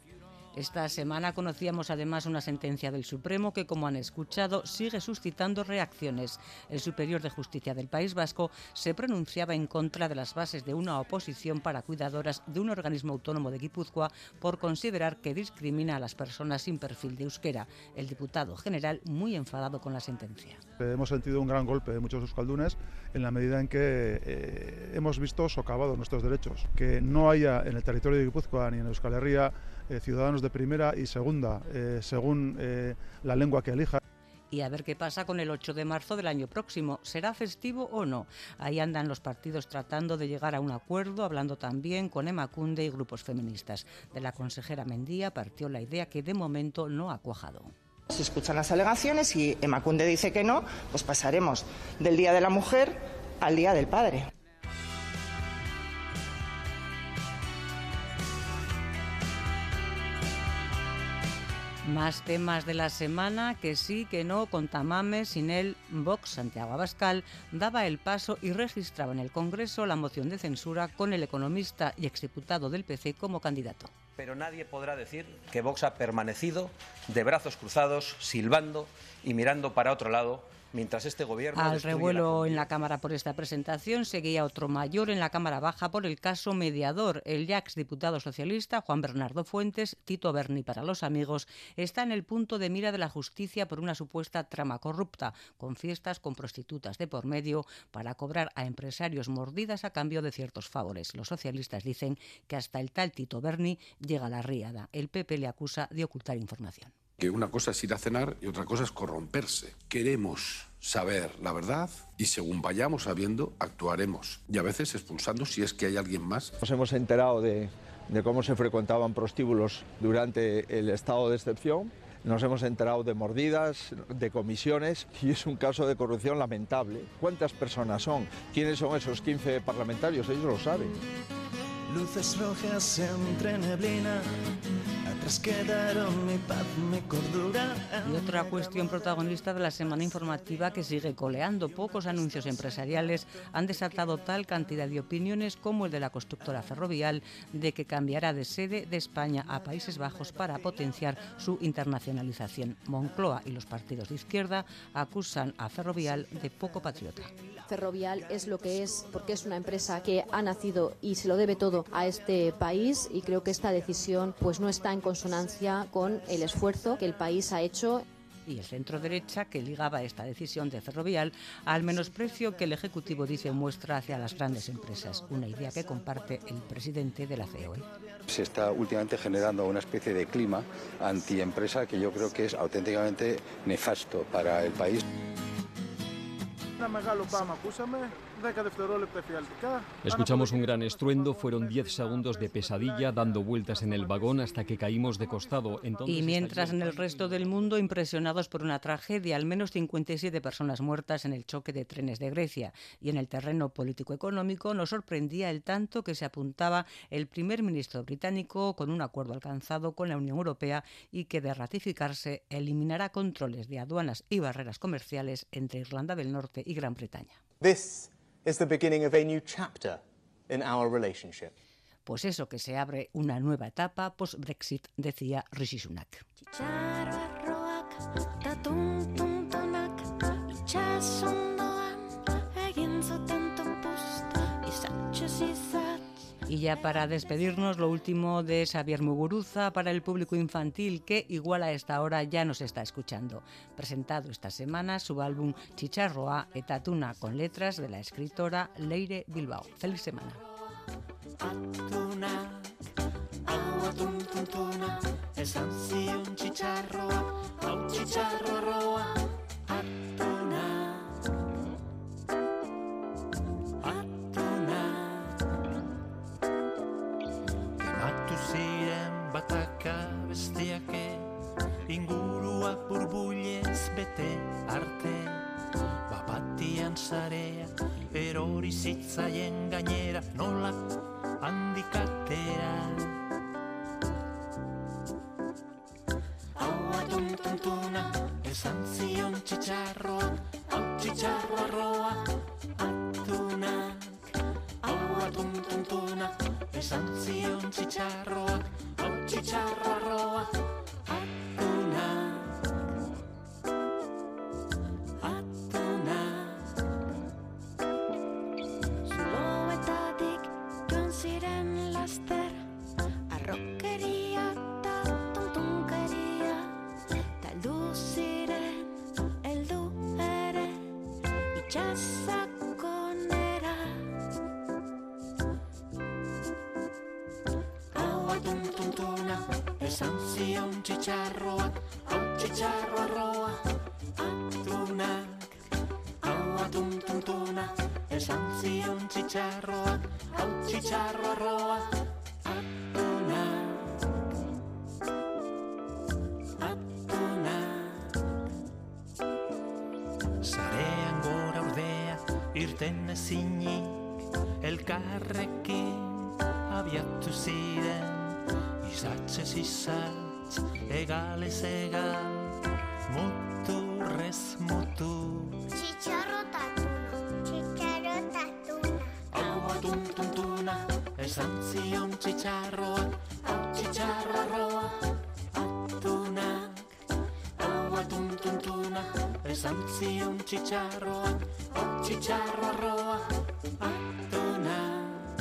Esta semana conocíamos además una sentencia del Supremo que, como han escuchado, sigue suscitando reacciones. El Superior de Justicia del País Vasco se pronunciaba en contra de las bases de una oposición para cuidadoras de un organismo autónomo de Guipúzcoa por considerar que discrimina a las personas sin perfil de euskera. El diputado general muy enfadado con la sentencia. Hemos sentido un gran golpe de muchos euskaldunes en la medida en que eh, hemos visto socavados nuestros derechos. Que no haya en el territorio de Guipúzcoa ni en Euskal Herria eh, ciudadanos de primera y segunda, eh, según eh, la lengua que elija. Y a ver qué pasa con el 8 de marzo del año próximo. ¿Será festivo o no? Ahí andan los partidos tratando de llegar a un acuerdo, hablando también con Emacunde y grupos feministas. De la consejera Mendía partió la idea que de momento no ha cuajado. Se escuchan las alegaciones y Emacunde dice que no, pues pasaremos del Día de la Mujer al Día del Padre. Más temas de la semana, que sí, que no, con Tamames, sin él, Vox Santiago Abascal daba el paso y registraba en el Congreso la moción de censura con el economista y exdiputado del PC como candidato. Pero nadie podrá decir que Vox ha permanecido de brazos cruzados, silbando y mirando para otro lado mientras este gobierno... Al revuelo en la Cámara por esta presentación seguía otro mayor en la Cámara Baja por el caso mediador. El ya diputado socialista Juan Bernardo Fuentes, Tito Berni para los amigos, está en el punto de mira de la justicia por una supuesta trama corrupta, con fiestas con prostitutas de por medio para cobrar a empresarios mordidas a cambio de ciertos favores. Los socialistas dicen que hasta el tal Tito Berni llega a la riada. El PP le acusa de ocultar información que una cosa es ir a cenar y otra cosa es corromperse. Queremos saber la verdad y según vayamos sabiendo, actuaremos. Y a veces expulsando si es que hay alguien más. Nos hemos enterado de, de cómo se frecuentaban prostíbulos durante el estado de excepción. Nos hemos enterado de mordidas, de comisiones y es un caso de corrupción lamentable. ¿Cuántas personas son? ¿Quiénes son esos 15 parlamentarios? Ellos lo saben. Luces rojas entre neblina mi paz, mi cordura. Y otra cuestión protagonista de la semana informativa que sigue coleando. Pocos anuncios empresariales han desatado tal cantidad de opiniones como el de la constructora ferrovial de que cambiará de sede de España a Países Bajos para potenciar su internacionalización. Moncloa y los partidos de izquierda acusan a Ferrovial de poco patriota. Ferrovial es lo que es porque es una empresa que ha nacido y se lo debe todo a este país y creo que esta decisión pues no está en consonancia con el esfuerzo que el país ha hecho y el centro derecha que ligaba esta decisión de Ferrovial al menosprecio que el Ejecutivo dice muestra hacia las grandes empresas, una idea que comparte el presidente de la COE. Se está últimamente generando una especie de clima antiempresa que yo creo que es auténticamente nefasto para el país. Escuchamos un gran estruendo, fueron 10 segundos de pesadilla dando vueltas en el vagón hasta que caímos de costado. y mientras en el resto del mundo, impresionados por una tragedia, al menos 57 personas muertas en el choque de trenes de Grecia. Y en el terreno político-económico nos sorprendía el tanto que se apuntaba el primer ministro británico con un acuerdo alcanzado con la Unión Europea y que de ratificarse eliminará controles de aduanas y barreras comerciales entre Irlanda del Norte y Gran Bretaña. This is the beginning of a new chapter in our relationship. Pues eso, que se abre una nueva etapa post-Brexit, decía Rishi Sunak. Y ya para despedirnos, lo último de Xavier Muguruza para el público infantil que igual a esta hora ya nos está escuchando. Presentado esta semana su álbum Chicharroa etatuna con letras de la escritora Leire Bilbao. Feliz semana. Ingurua burbullez bete arte bapatian sarea erori zitzaien gainera nola irten ezinik Elkarrekin abiatu ziren Izatzez izatz, egalez egal Muturrez mutu Txitxarrotatuna, txitxarrotatuna Hau atuntuntuna esan zion txitxarroak Hau txitxarroa roa atunak Hau atuntuntuna esan zion txitxarroak Hau txitxarroa roa atunak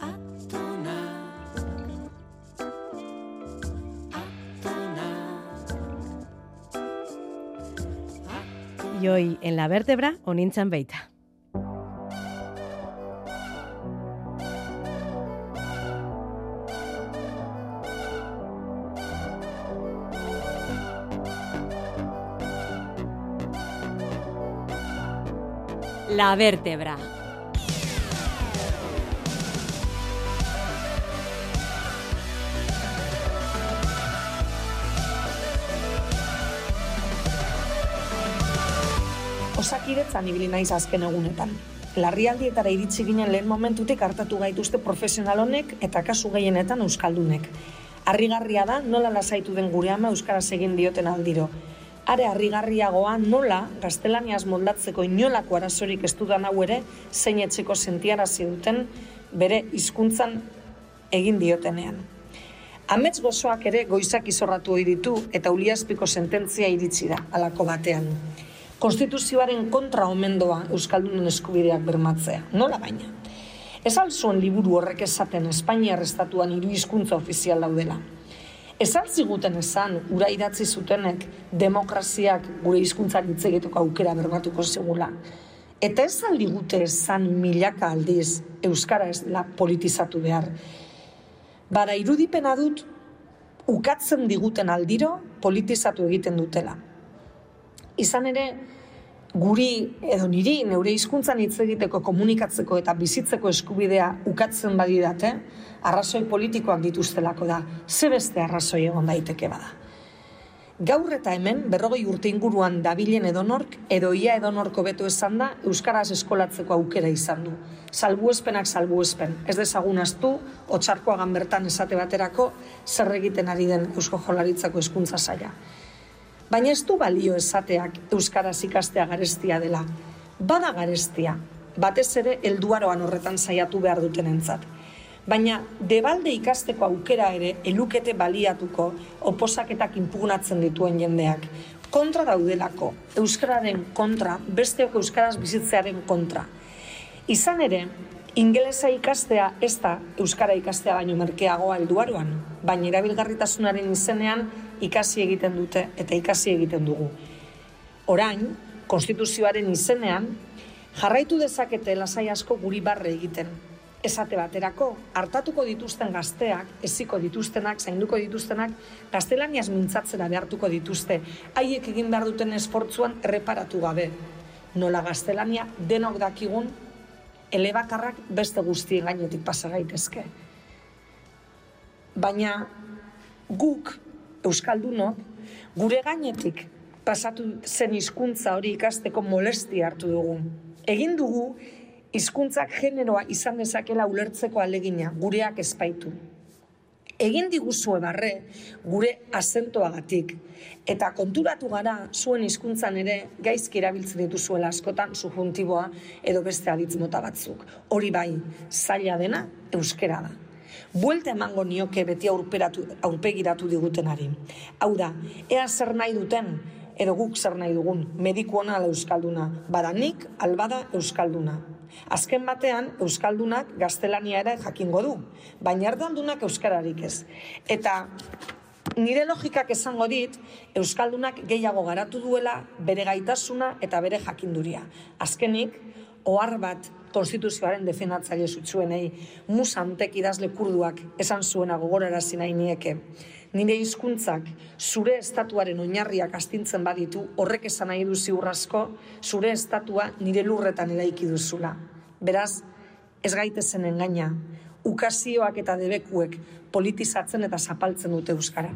Atunak Y hoy en la vértebra, Onintzan Beita. La vértebra. Osakidetzan ibili naiz azken egunetan. Larrialdietara iritsi ginen lehen momentutik hartatu gaituzte profesional honek eta kasu gehienetan euskaldunek. Harrigarria da nola lasaitu den gure ama euskaraz egin dioten aldiro. Are harrigarriagoa nola gaztelaniaz moldatzeko inolako arazorik ez dudan hau ere zein etxeko sentiarazi duten bere hizkuntzan egin diotenean. Amets gozoak ere goizak izorratu ohi ditu eta uliazpiko sententzia iritsi da halako batean. Konstituzioaren kontra omendoa Euskaldunen eskubideak bermatzea. Nola baina? Ez alzuen liburu horrek esaten Espainiar estatuan hiru hizkuntza ofizial daudela. Ez altziguten esan, ura idatzi zutenek, demokraziak gure hizkuntzak hitz egiteko aukera bermatuko segula. Eta ez aldigute esan milaka aldiz Euskara ez dela politizatu behar. Bara irudipena dut, ukatzen diguten aldiro politizatu egiten dutela. Izan ere, guri edo niri neure hizkuntzan hitz egiteko komunikatzeko eta bizitzeko eskubidea ukatzen badidate, arrazoi politikoak dituztelako da, ze beste arrazoi egon daiteke bada. Gaur eta hemen, berrogei urte inguruan dabilen edonork, edo ia edonorko beto esan da, Euskaraz eskolatzeko aukera izan du. Salbuespenak salbuespen, ez dezagun astu, otxarkoagan bertan esate baterako, zer egiten ari den Eusko Jolaritzako hezkuntza saia. Baina ez du balio esateak Euskaraz ikastea garestia dela. Bada garestia, batez ere helduaroan horretan saiatu behar dutenentzat. Baina debalde ikasteko aukera ere elukete baliatuko oposaketak impugnatzen dituen jendeak. Kontra daudelako, Euskararen kontra, besteok Euskaraz bizitzearen kontra. Izan ere, Ingelesa ikastea ez da Euskara ikastea baino merkeagoa helduaroan, baina erabilgarritasunaren izenean ikasi egiten dute eta ikasi egiten dugu. Orain, konstituzioaren izenean, jarraitu dezakete lasai asko guri barre egiten. Esate baterako, hartatuko dituzten gazteak, eziko dituztenak, zainduko dituztenak, gaztelaniaz mintzatzera behartuko dituzte, haiek egin behar duten esportzuan erreparatu gabe. Nola gaztelania denok dakigun, elebakarrak beste guztien gainetik pasa gaitezke. Baina guk, Euskaldunok, gure gainetik pasatu zen hizkuntza hori ikasteko molestia hartu dugu. Egin dugu hizkuntzak generoa izan dezakela ulertzeko alegina, gureak espaitu. Egin diguzue barre gure azentoagatik eta konturatu gara zuen hizkuntzan ere gaizki erabiltzen dituzuela askotan subjuntiboa edo beste aditz mota batzuk. Hori bai, zaila dena euskera da. Buelta emango nioke beti aurperatu, aurpegiratu digutenari. Hau da, ea zer nahi duten, edo guk zer nahi dugun, mediku ona ala euskalduna, bada nik albada euskalduna. Azken batean, euskaldunak gaztelania ere jakingo du, baina erdandunak euskararik ez. Eta nire logikak esango dit, euskaldunak gehiago garatu duela bere gaitasuna eta bere jakinduria. Azkenik, ohar bat konstituzioaren defendatzaile zutzuenei, musantek idazle kurduak esan zuena gogorarazi nahi nieke. Nire hizkuntzak zure estatuaren oinarriak astintzen baditu, horrek esan nahi du ziurrasko, zure estatua nire lurretan eraiki duzula. Beraz, ez gaitezen engaina, ukazioak eta debekuek politizatzen eta zapaltzen dute Euskara.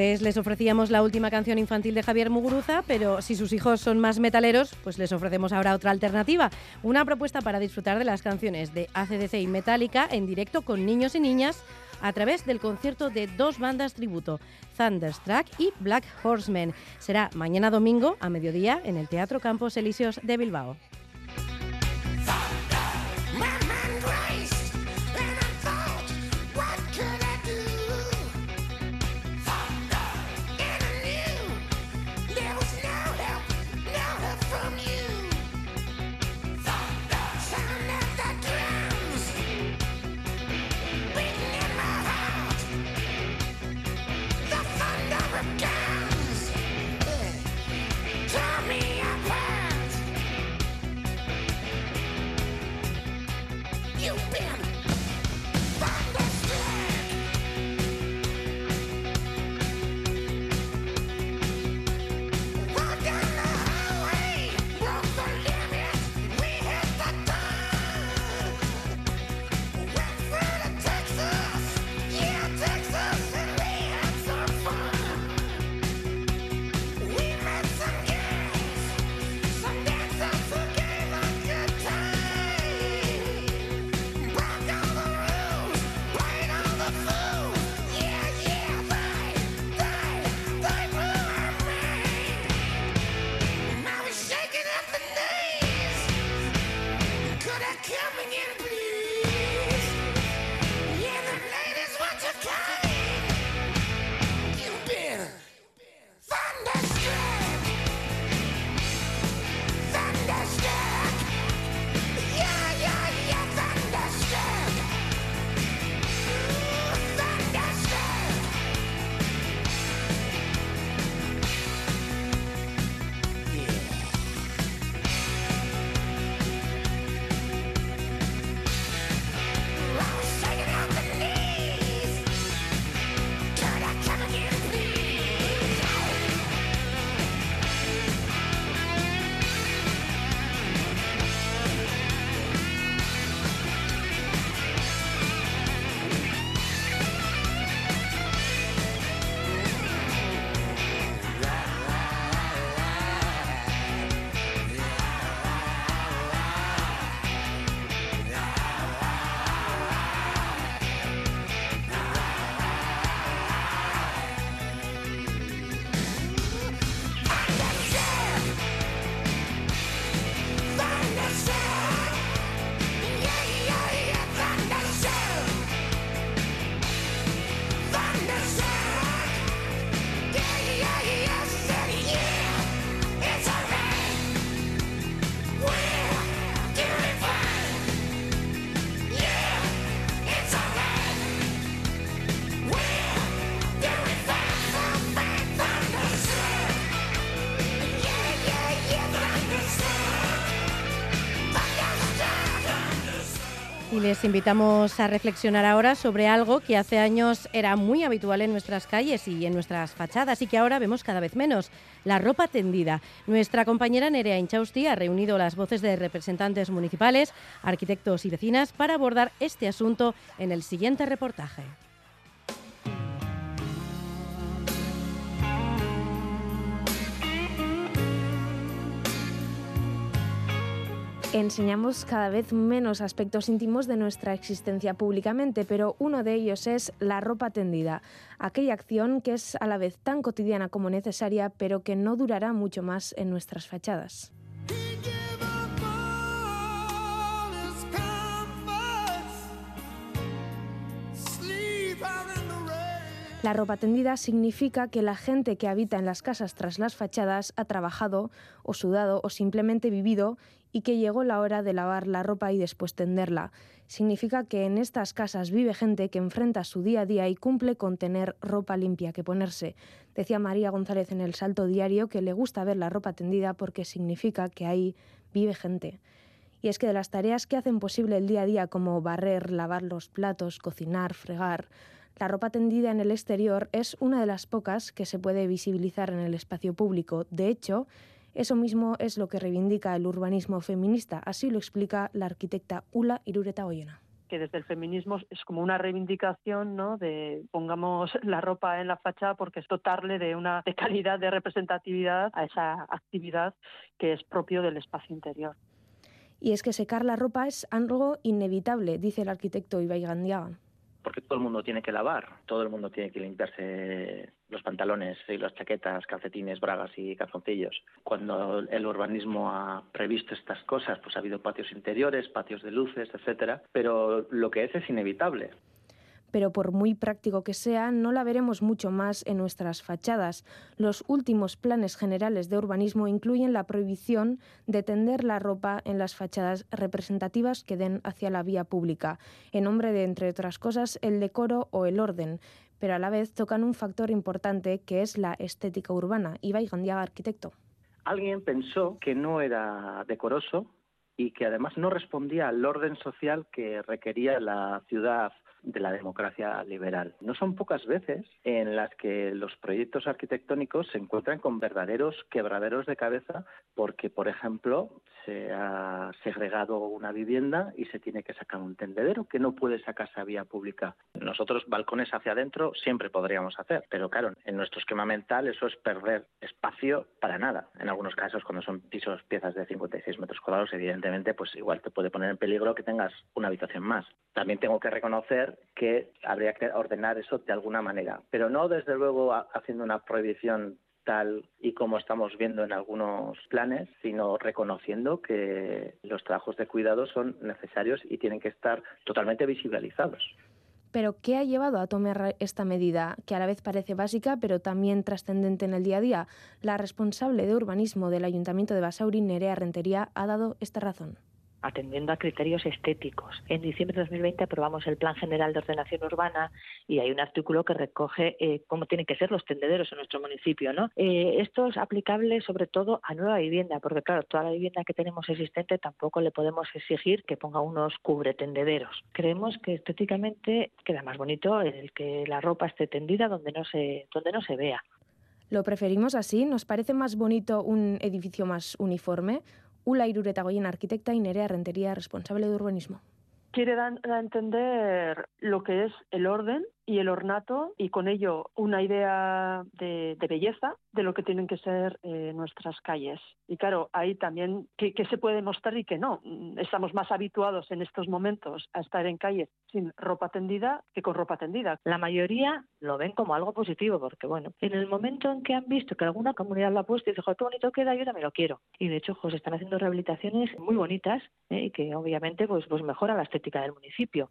Les ofrecíamos la última canción infantil de Javier Muguruza, pero si sus hijos son más metaleros, pues les ofrecemos ahora otra alternativa. Una propuesta para disfrutar de las canciones de ACDC y Metallica en directo con niños y niñas a través del concierto de dos bandas tributo, Thunderstruck y Black Horseman. Será mañana domingo a mediodía en el Teatro Campos Elíseos de Bilbao. Les invitamos a reflexionar ahora sobre algo que hace años era muy habitual en nuestras calles y en nuestras fachadas y que ahora vemos cada vez menos, la ropa tendida. Nuestra compañera Nerea Inchausti ha reunido las voces de representantes municipales, arquitectos y vecinas para abordar este asunto en el siguiente reportaje. Enseñamos cada vez menos aspectos íntimos de nuestra existencia públicamente, pero uno de ellos es la ropa tendida, aquella acción que es a la vez tan cotidiana como necesaria, pero que no durará mucho más en nuestras fachadas. La ropa tendida significa que la gente que habita en las casas tras las fachadas ha trabajado o sudado o simplemente vivido y que llegó la hora de lavar la ropa y después tenderla. Significa que en estas casas vive gente que enfrenta su día a día y cumple con tener ropa limpia que ponerse. Decía María González en el Salto Diario que le gusta ver la ropa tendida porque significa que ahí vive gente. Y es que de las tareas que hacen posible el día a día como barrer, lavar los platos, cocinar, fregar, la ropa tendida en el exterior es una de las pocas que se puede visibilizar en el espacio público. De hecho, eso mismo es lo que reivindica el urbanismo feminista. Así lo explica la arquitecta Ula Irureta Oyena que desde el feminismo es como una reivindicación ¿no? de pongamos la ropa en la fachada porque es dotarle de una de calidad de representatividad a esa actividad que es propio del espacio interior. Y es que secar la ropa es algo inevitable, dice el arquitecto Ibai Gandiaga porque todo el mundo tiene que lavar, todo el mundo tiene que limpiarse los pantalones y las chaquetas, calcetines, bragas y calzoncillos. Cuando el urbanismo ha previsto estas cosas, pues ha habido patios interiores, patios de luces, etcétera, pero lo que es es inevitable pero por muy práctico que sea, no la veremos mucho más en nuestras fachadas. Los últimos planes generales de urbanismo incluyen la prohibición de tender la ropa en las fachadas representativas que den hacia la vía pública, en nombre de, entre otras cosas, el decoro o el orden, pero a la vez tocan un factor importante que es la estética urbana. Ibai Gandiaga, arquitecto. Alguien pensó que no era decoroso y que además no respondía al orden social que requería la ciudad de la democracia liberal. No son pocas veces en las que los proyectos arquitectónicos se encuentran con verdaderos quebraderos de cabeza porque, por ejemplo, se ha segregado una vivienda y se tiene que sacar un tendedero que no puede sacarse a vía pública. Nosotros balcones hacia adentro siempre podríamos hacer, pero claro, en nuestro esquema mental eso es perder espacio para nada. En algunos casos, cuando son pisos, piezas de 56 metros cuadrados, evidentemente, pues igual te puede poner en peligro que tengas una habitación más. También tengo que reconocer que habría que ordenar eso de alguna manera, pero no desde luego haciendo una prohibición tal y como estamos viendo en algunos planes, sino reconociendo que los trabajos de cuidado son necesarios y tienen que estar totalmente visibilizados. Pero, ¿qué ha llevado a tomar esta medida, que a la vez parece básica, pero también trascendente en el día a día? La responsable de urbanismo del Ayuntamiento de Basauri, Nerea Rentería, ha dado esta razón atendiendo a criterios estéticos. En diciembre de 2020 aprobamos el Plan General de Ordenación Urbana y hay un artículo que recoge eh, cómo tienen que ser los tendederos en nuestro municipio. ¿no? Eh, esto es aplicable sobre todo a nueva vivienda, porque claro, toda la vivienda que tenemos existente tampoco le podemos exigir que ponga unos cubretendederos. Creemos que estéticamente queda más bonito el que la ropa esté tendida donde no se, donde no se vea. Lo preferimos así, nos parece más bonito un edificio más uniforme, Ula Iruretagoyen, arquitecta, y Nerea Rentería, responsable de urbanismo. Quiere dar a entender lo que es el orden y el ornato y con ello una idea de, belleza de lo que tienen que ser eh, nuestras calles. Y claro, ahí también qué, se puede mostrar y qué no. Estamos más habituados en estos momentos a estar en calles sin ropa tendida que con ropa tendida. La mayoría lo ven como algo positivo porque, bueno, en el momento en que han visto que alguna comunidad lo ha puesto y dice, qué bonito queda, yo también lo quiero. Y de hecho, se están haciendo rehabilitaciones muy bonitas eh, y que obviamente pues, pues mejora la estética del municipio.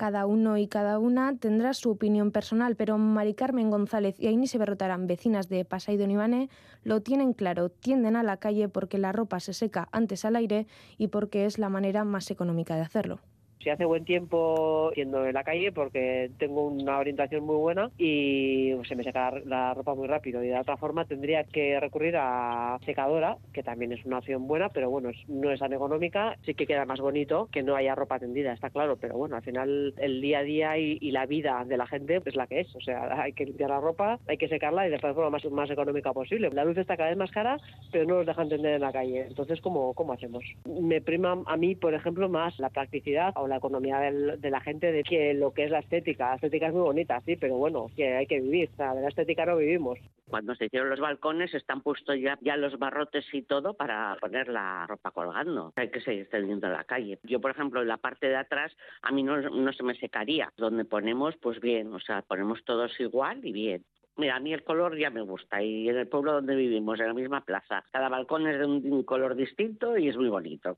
Cada uno y cada una tendrá su opinión personal, pero Mari Carmen González y Aini se Berrotarán, vecinas de Pasay de lo tienen claro, tienden a la calle porque la ropa se seca antes al aire y porque es la manera más económica de hacerlo. Si hace buen tiempo yendo en la calle porque tengo una orientación muy buena y se me seca la, ropa muy rápido y de otra forma tendría que recurrir a secadora, que también es una opción buena, pero bueno, no es tan económica, sí que queda más bonito que no haya ropa tendida, está claro, pero bueno, al final el día a día y, y la vida de la gente es la que es, o sea, hay que limpiar la ropa, hay que secarla y de la forma más, más económica posible. La luz está cada vez más cara, pero no nos dejan tender en la calle, entonces ¿cómo, cómo hacemos? Me prima a mí, por ejemplo, más la practicidad o la economía del- de la gente de que lo que es la estética. La estética es muy bonita, sí, pero bueno, que hay que vivir, o sea, de la estética no vivimos. Cuando se hicieron los balcones están puestos ya, ya los barrotes y todo para poner la ropa colgando. Hay que seguir teniendo en la calle. Yo, por ejemplo, en la parte de atrás a mí no, no se me secaría. Donde ponemos, pues bien, o sea, ponemos todos igual y bien. Mira, a mí el color ya me gusta y en el pueblo donde vivimos, en la misma plaza, cada balcón es de un, de un color distinto y es muy bonito.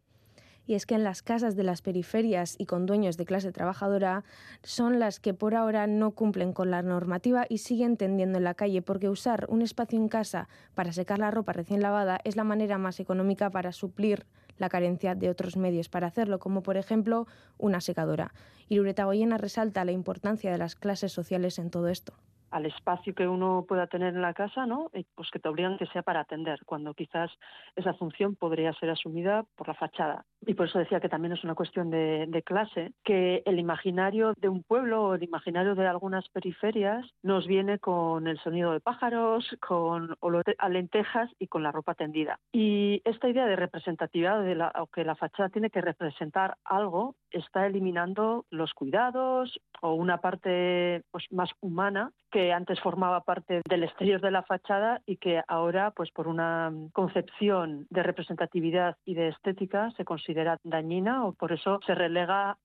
Y es que en las casas de las periferias y con dueños de clase trabajadora son las que por ahora no cumplen con la normativa y siguen tendiendo en la calle, porque usar un espacio en casa para secar la ropa recién lavada es la manera más económica para suplir la carencia de otros medios para hacerlo, como por ejemplo una secadora. Y Lureta Goyena resalta la importancia de las clases sociales en todo esto. Al espacio que uno pueda tener en la casa, ¿no? Pues que te obligan que sea para atender, cuando quizás esa función podría ser asumida por la fachada. Y por eso decía que también es una cuestión de, de clase, que el imaginario de un pueblo o el imaginario de algunas periferias nos viene con el sonido de pájaros, con olor a lentejas y con la ropa tendida. Y esta idea de representatividad, de la, que la fachada tiene que representar algo, está eliminando los cuidados o una parte pues, más humana que antes formaba parte del exterior de la fachada y que ahora, pues por una concepción de representatividad y de estética, se considera dañina o por eso se relega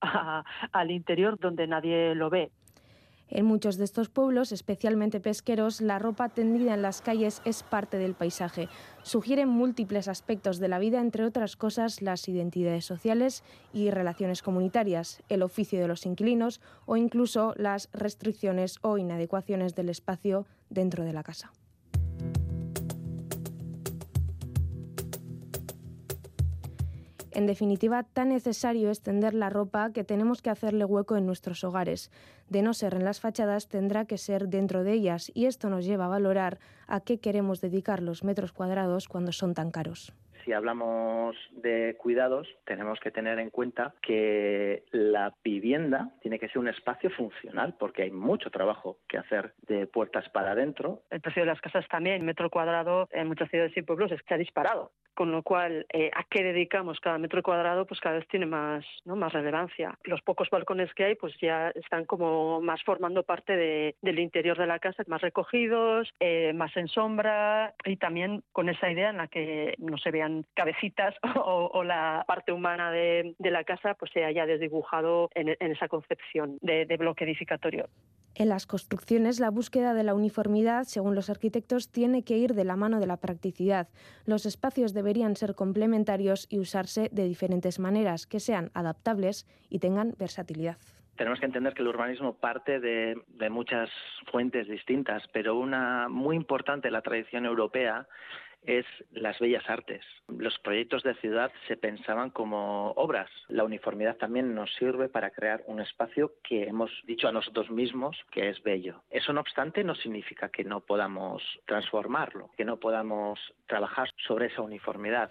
al interior donde nadie lo ve. En muchos de estos pueblos, especialmente pesqueros, la ropa tendida en las calles es parte del paisaje. Sugieren múltiples aspectos de la vida, entre otras cosas las identidades sociales y relaciones comunitarias, el oficio de los inquilinos o incluso las restricciones o inadecuaciones del espacio dentro de la casa. En definitiva, tan necesario es tender la ropa que tenemos que hacerle hueco en nuestros hogares. De no ser en las fachadas, tendrá que ser dentro de ellas y esto nos lleva a valorar a qué queremos dedicar los metros cuadrados cuando son tan caros. Si hablamos de cuidados, tenemos que tener en cuenta que la vivienda tiene que ser un espacio funcional, porque hay mucho trabajo que hacer de puertas para adentro. El precio de las casas también, metro cuadrado, en muchas ciudades y pueblos se ha disparado. Con lo cual, eh, ¿a qué dedicamos cada metro cuadrado? Pues cada vez tiene más, ¿no? más relevancia. Los pocos balcones que hay, pues ya están como más formando parte de- del interior de la casa, más recogidos, eh, más en sombra y también con esa idea en la que no se vean cabecitas o, o la parte humana de, de la casa, pues se haya desdibujado en, en esa concepción de, de bloque edificatorio. En las construcciones, la búsqueda de la uniformidad, según los arquitectos, tiene que ir de la mano de la practicidad. Los espacios deberían ser complementarios y usarse de diferentes maneras, que sean adaptables y tengan versatilidad. Tenemos que entender que el urbanismo parte de, de muchas fuentes distintas, pero una muy importante la tradición europea es las bellas artes. Los proyectos de ciudad se pensaban como obras. La uniformidad también nos sirve para crear un espacio que hemos dicho a nosotros mismos que es bello. Eso no obstante no significa que no podamos transformarlo, que no podamos trabajar sobre esa uniformidad.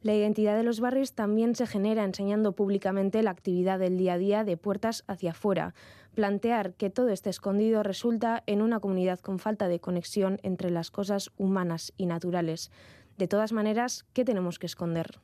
La identidad de los barrios también se genera enseñando públicamente la actividad del día a día de puertas hacia afuera. Plantear que todo esté escondido resulta en una comunidad con falta de conexión entre las cosas humanas y naturales. De todas maneras, ¿qué tenemos que esconder?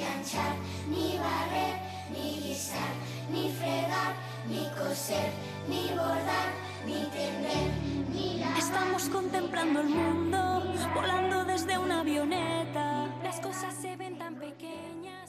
planchar, ni barrer, ni guisar, ni fregar, ni coser, ni bordar, ni tender, ni lavar. Estamos contemplando el mundo, volando desde una avioneta. Las cosas se ven tan pequeñas.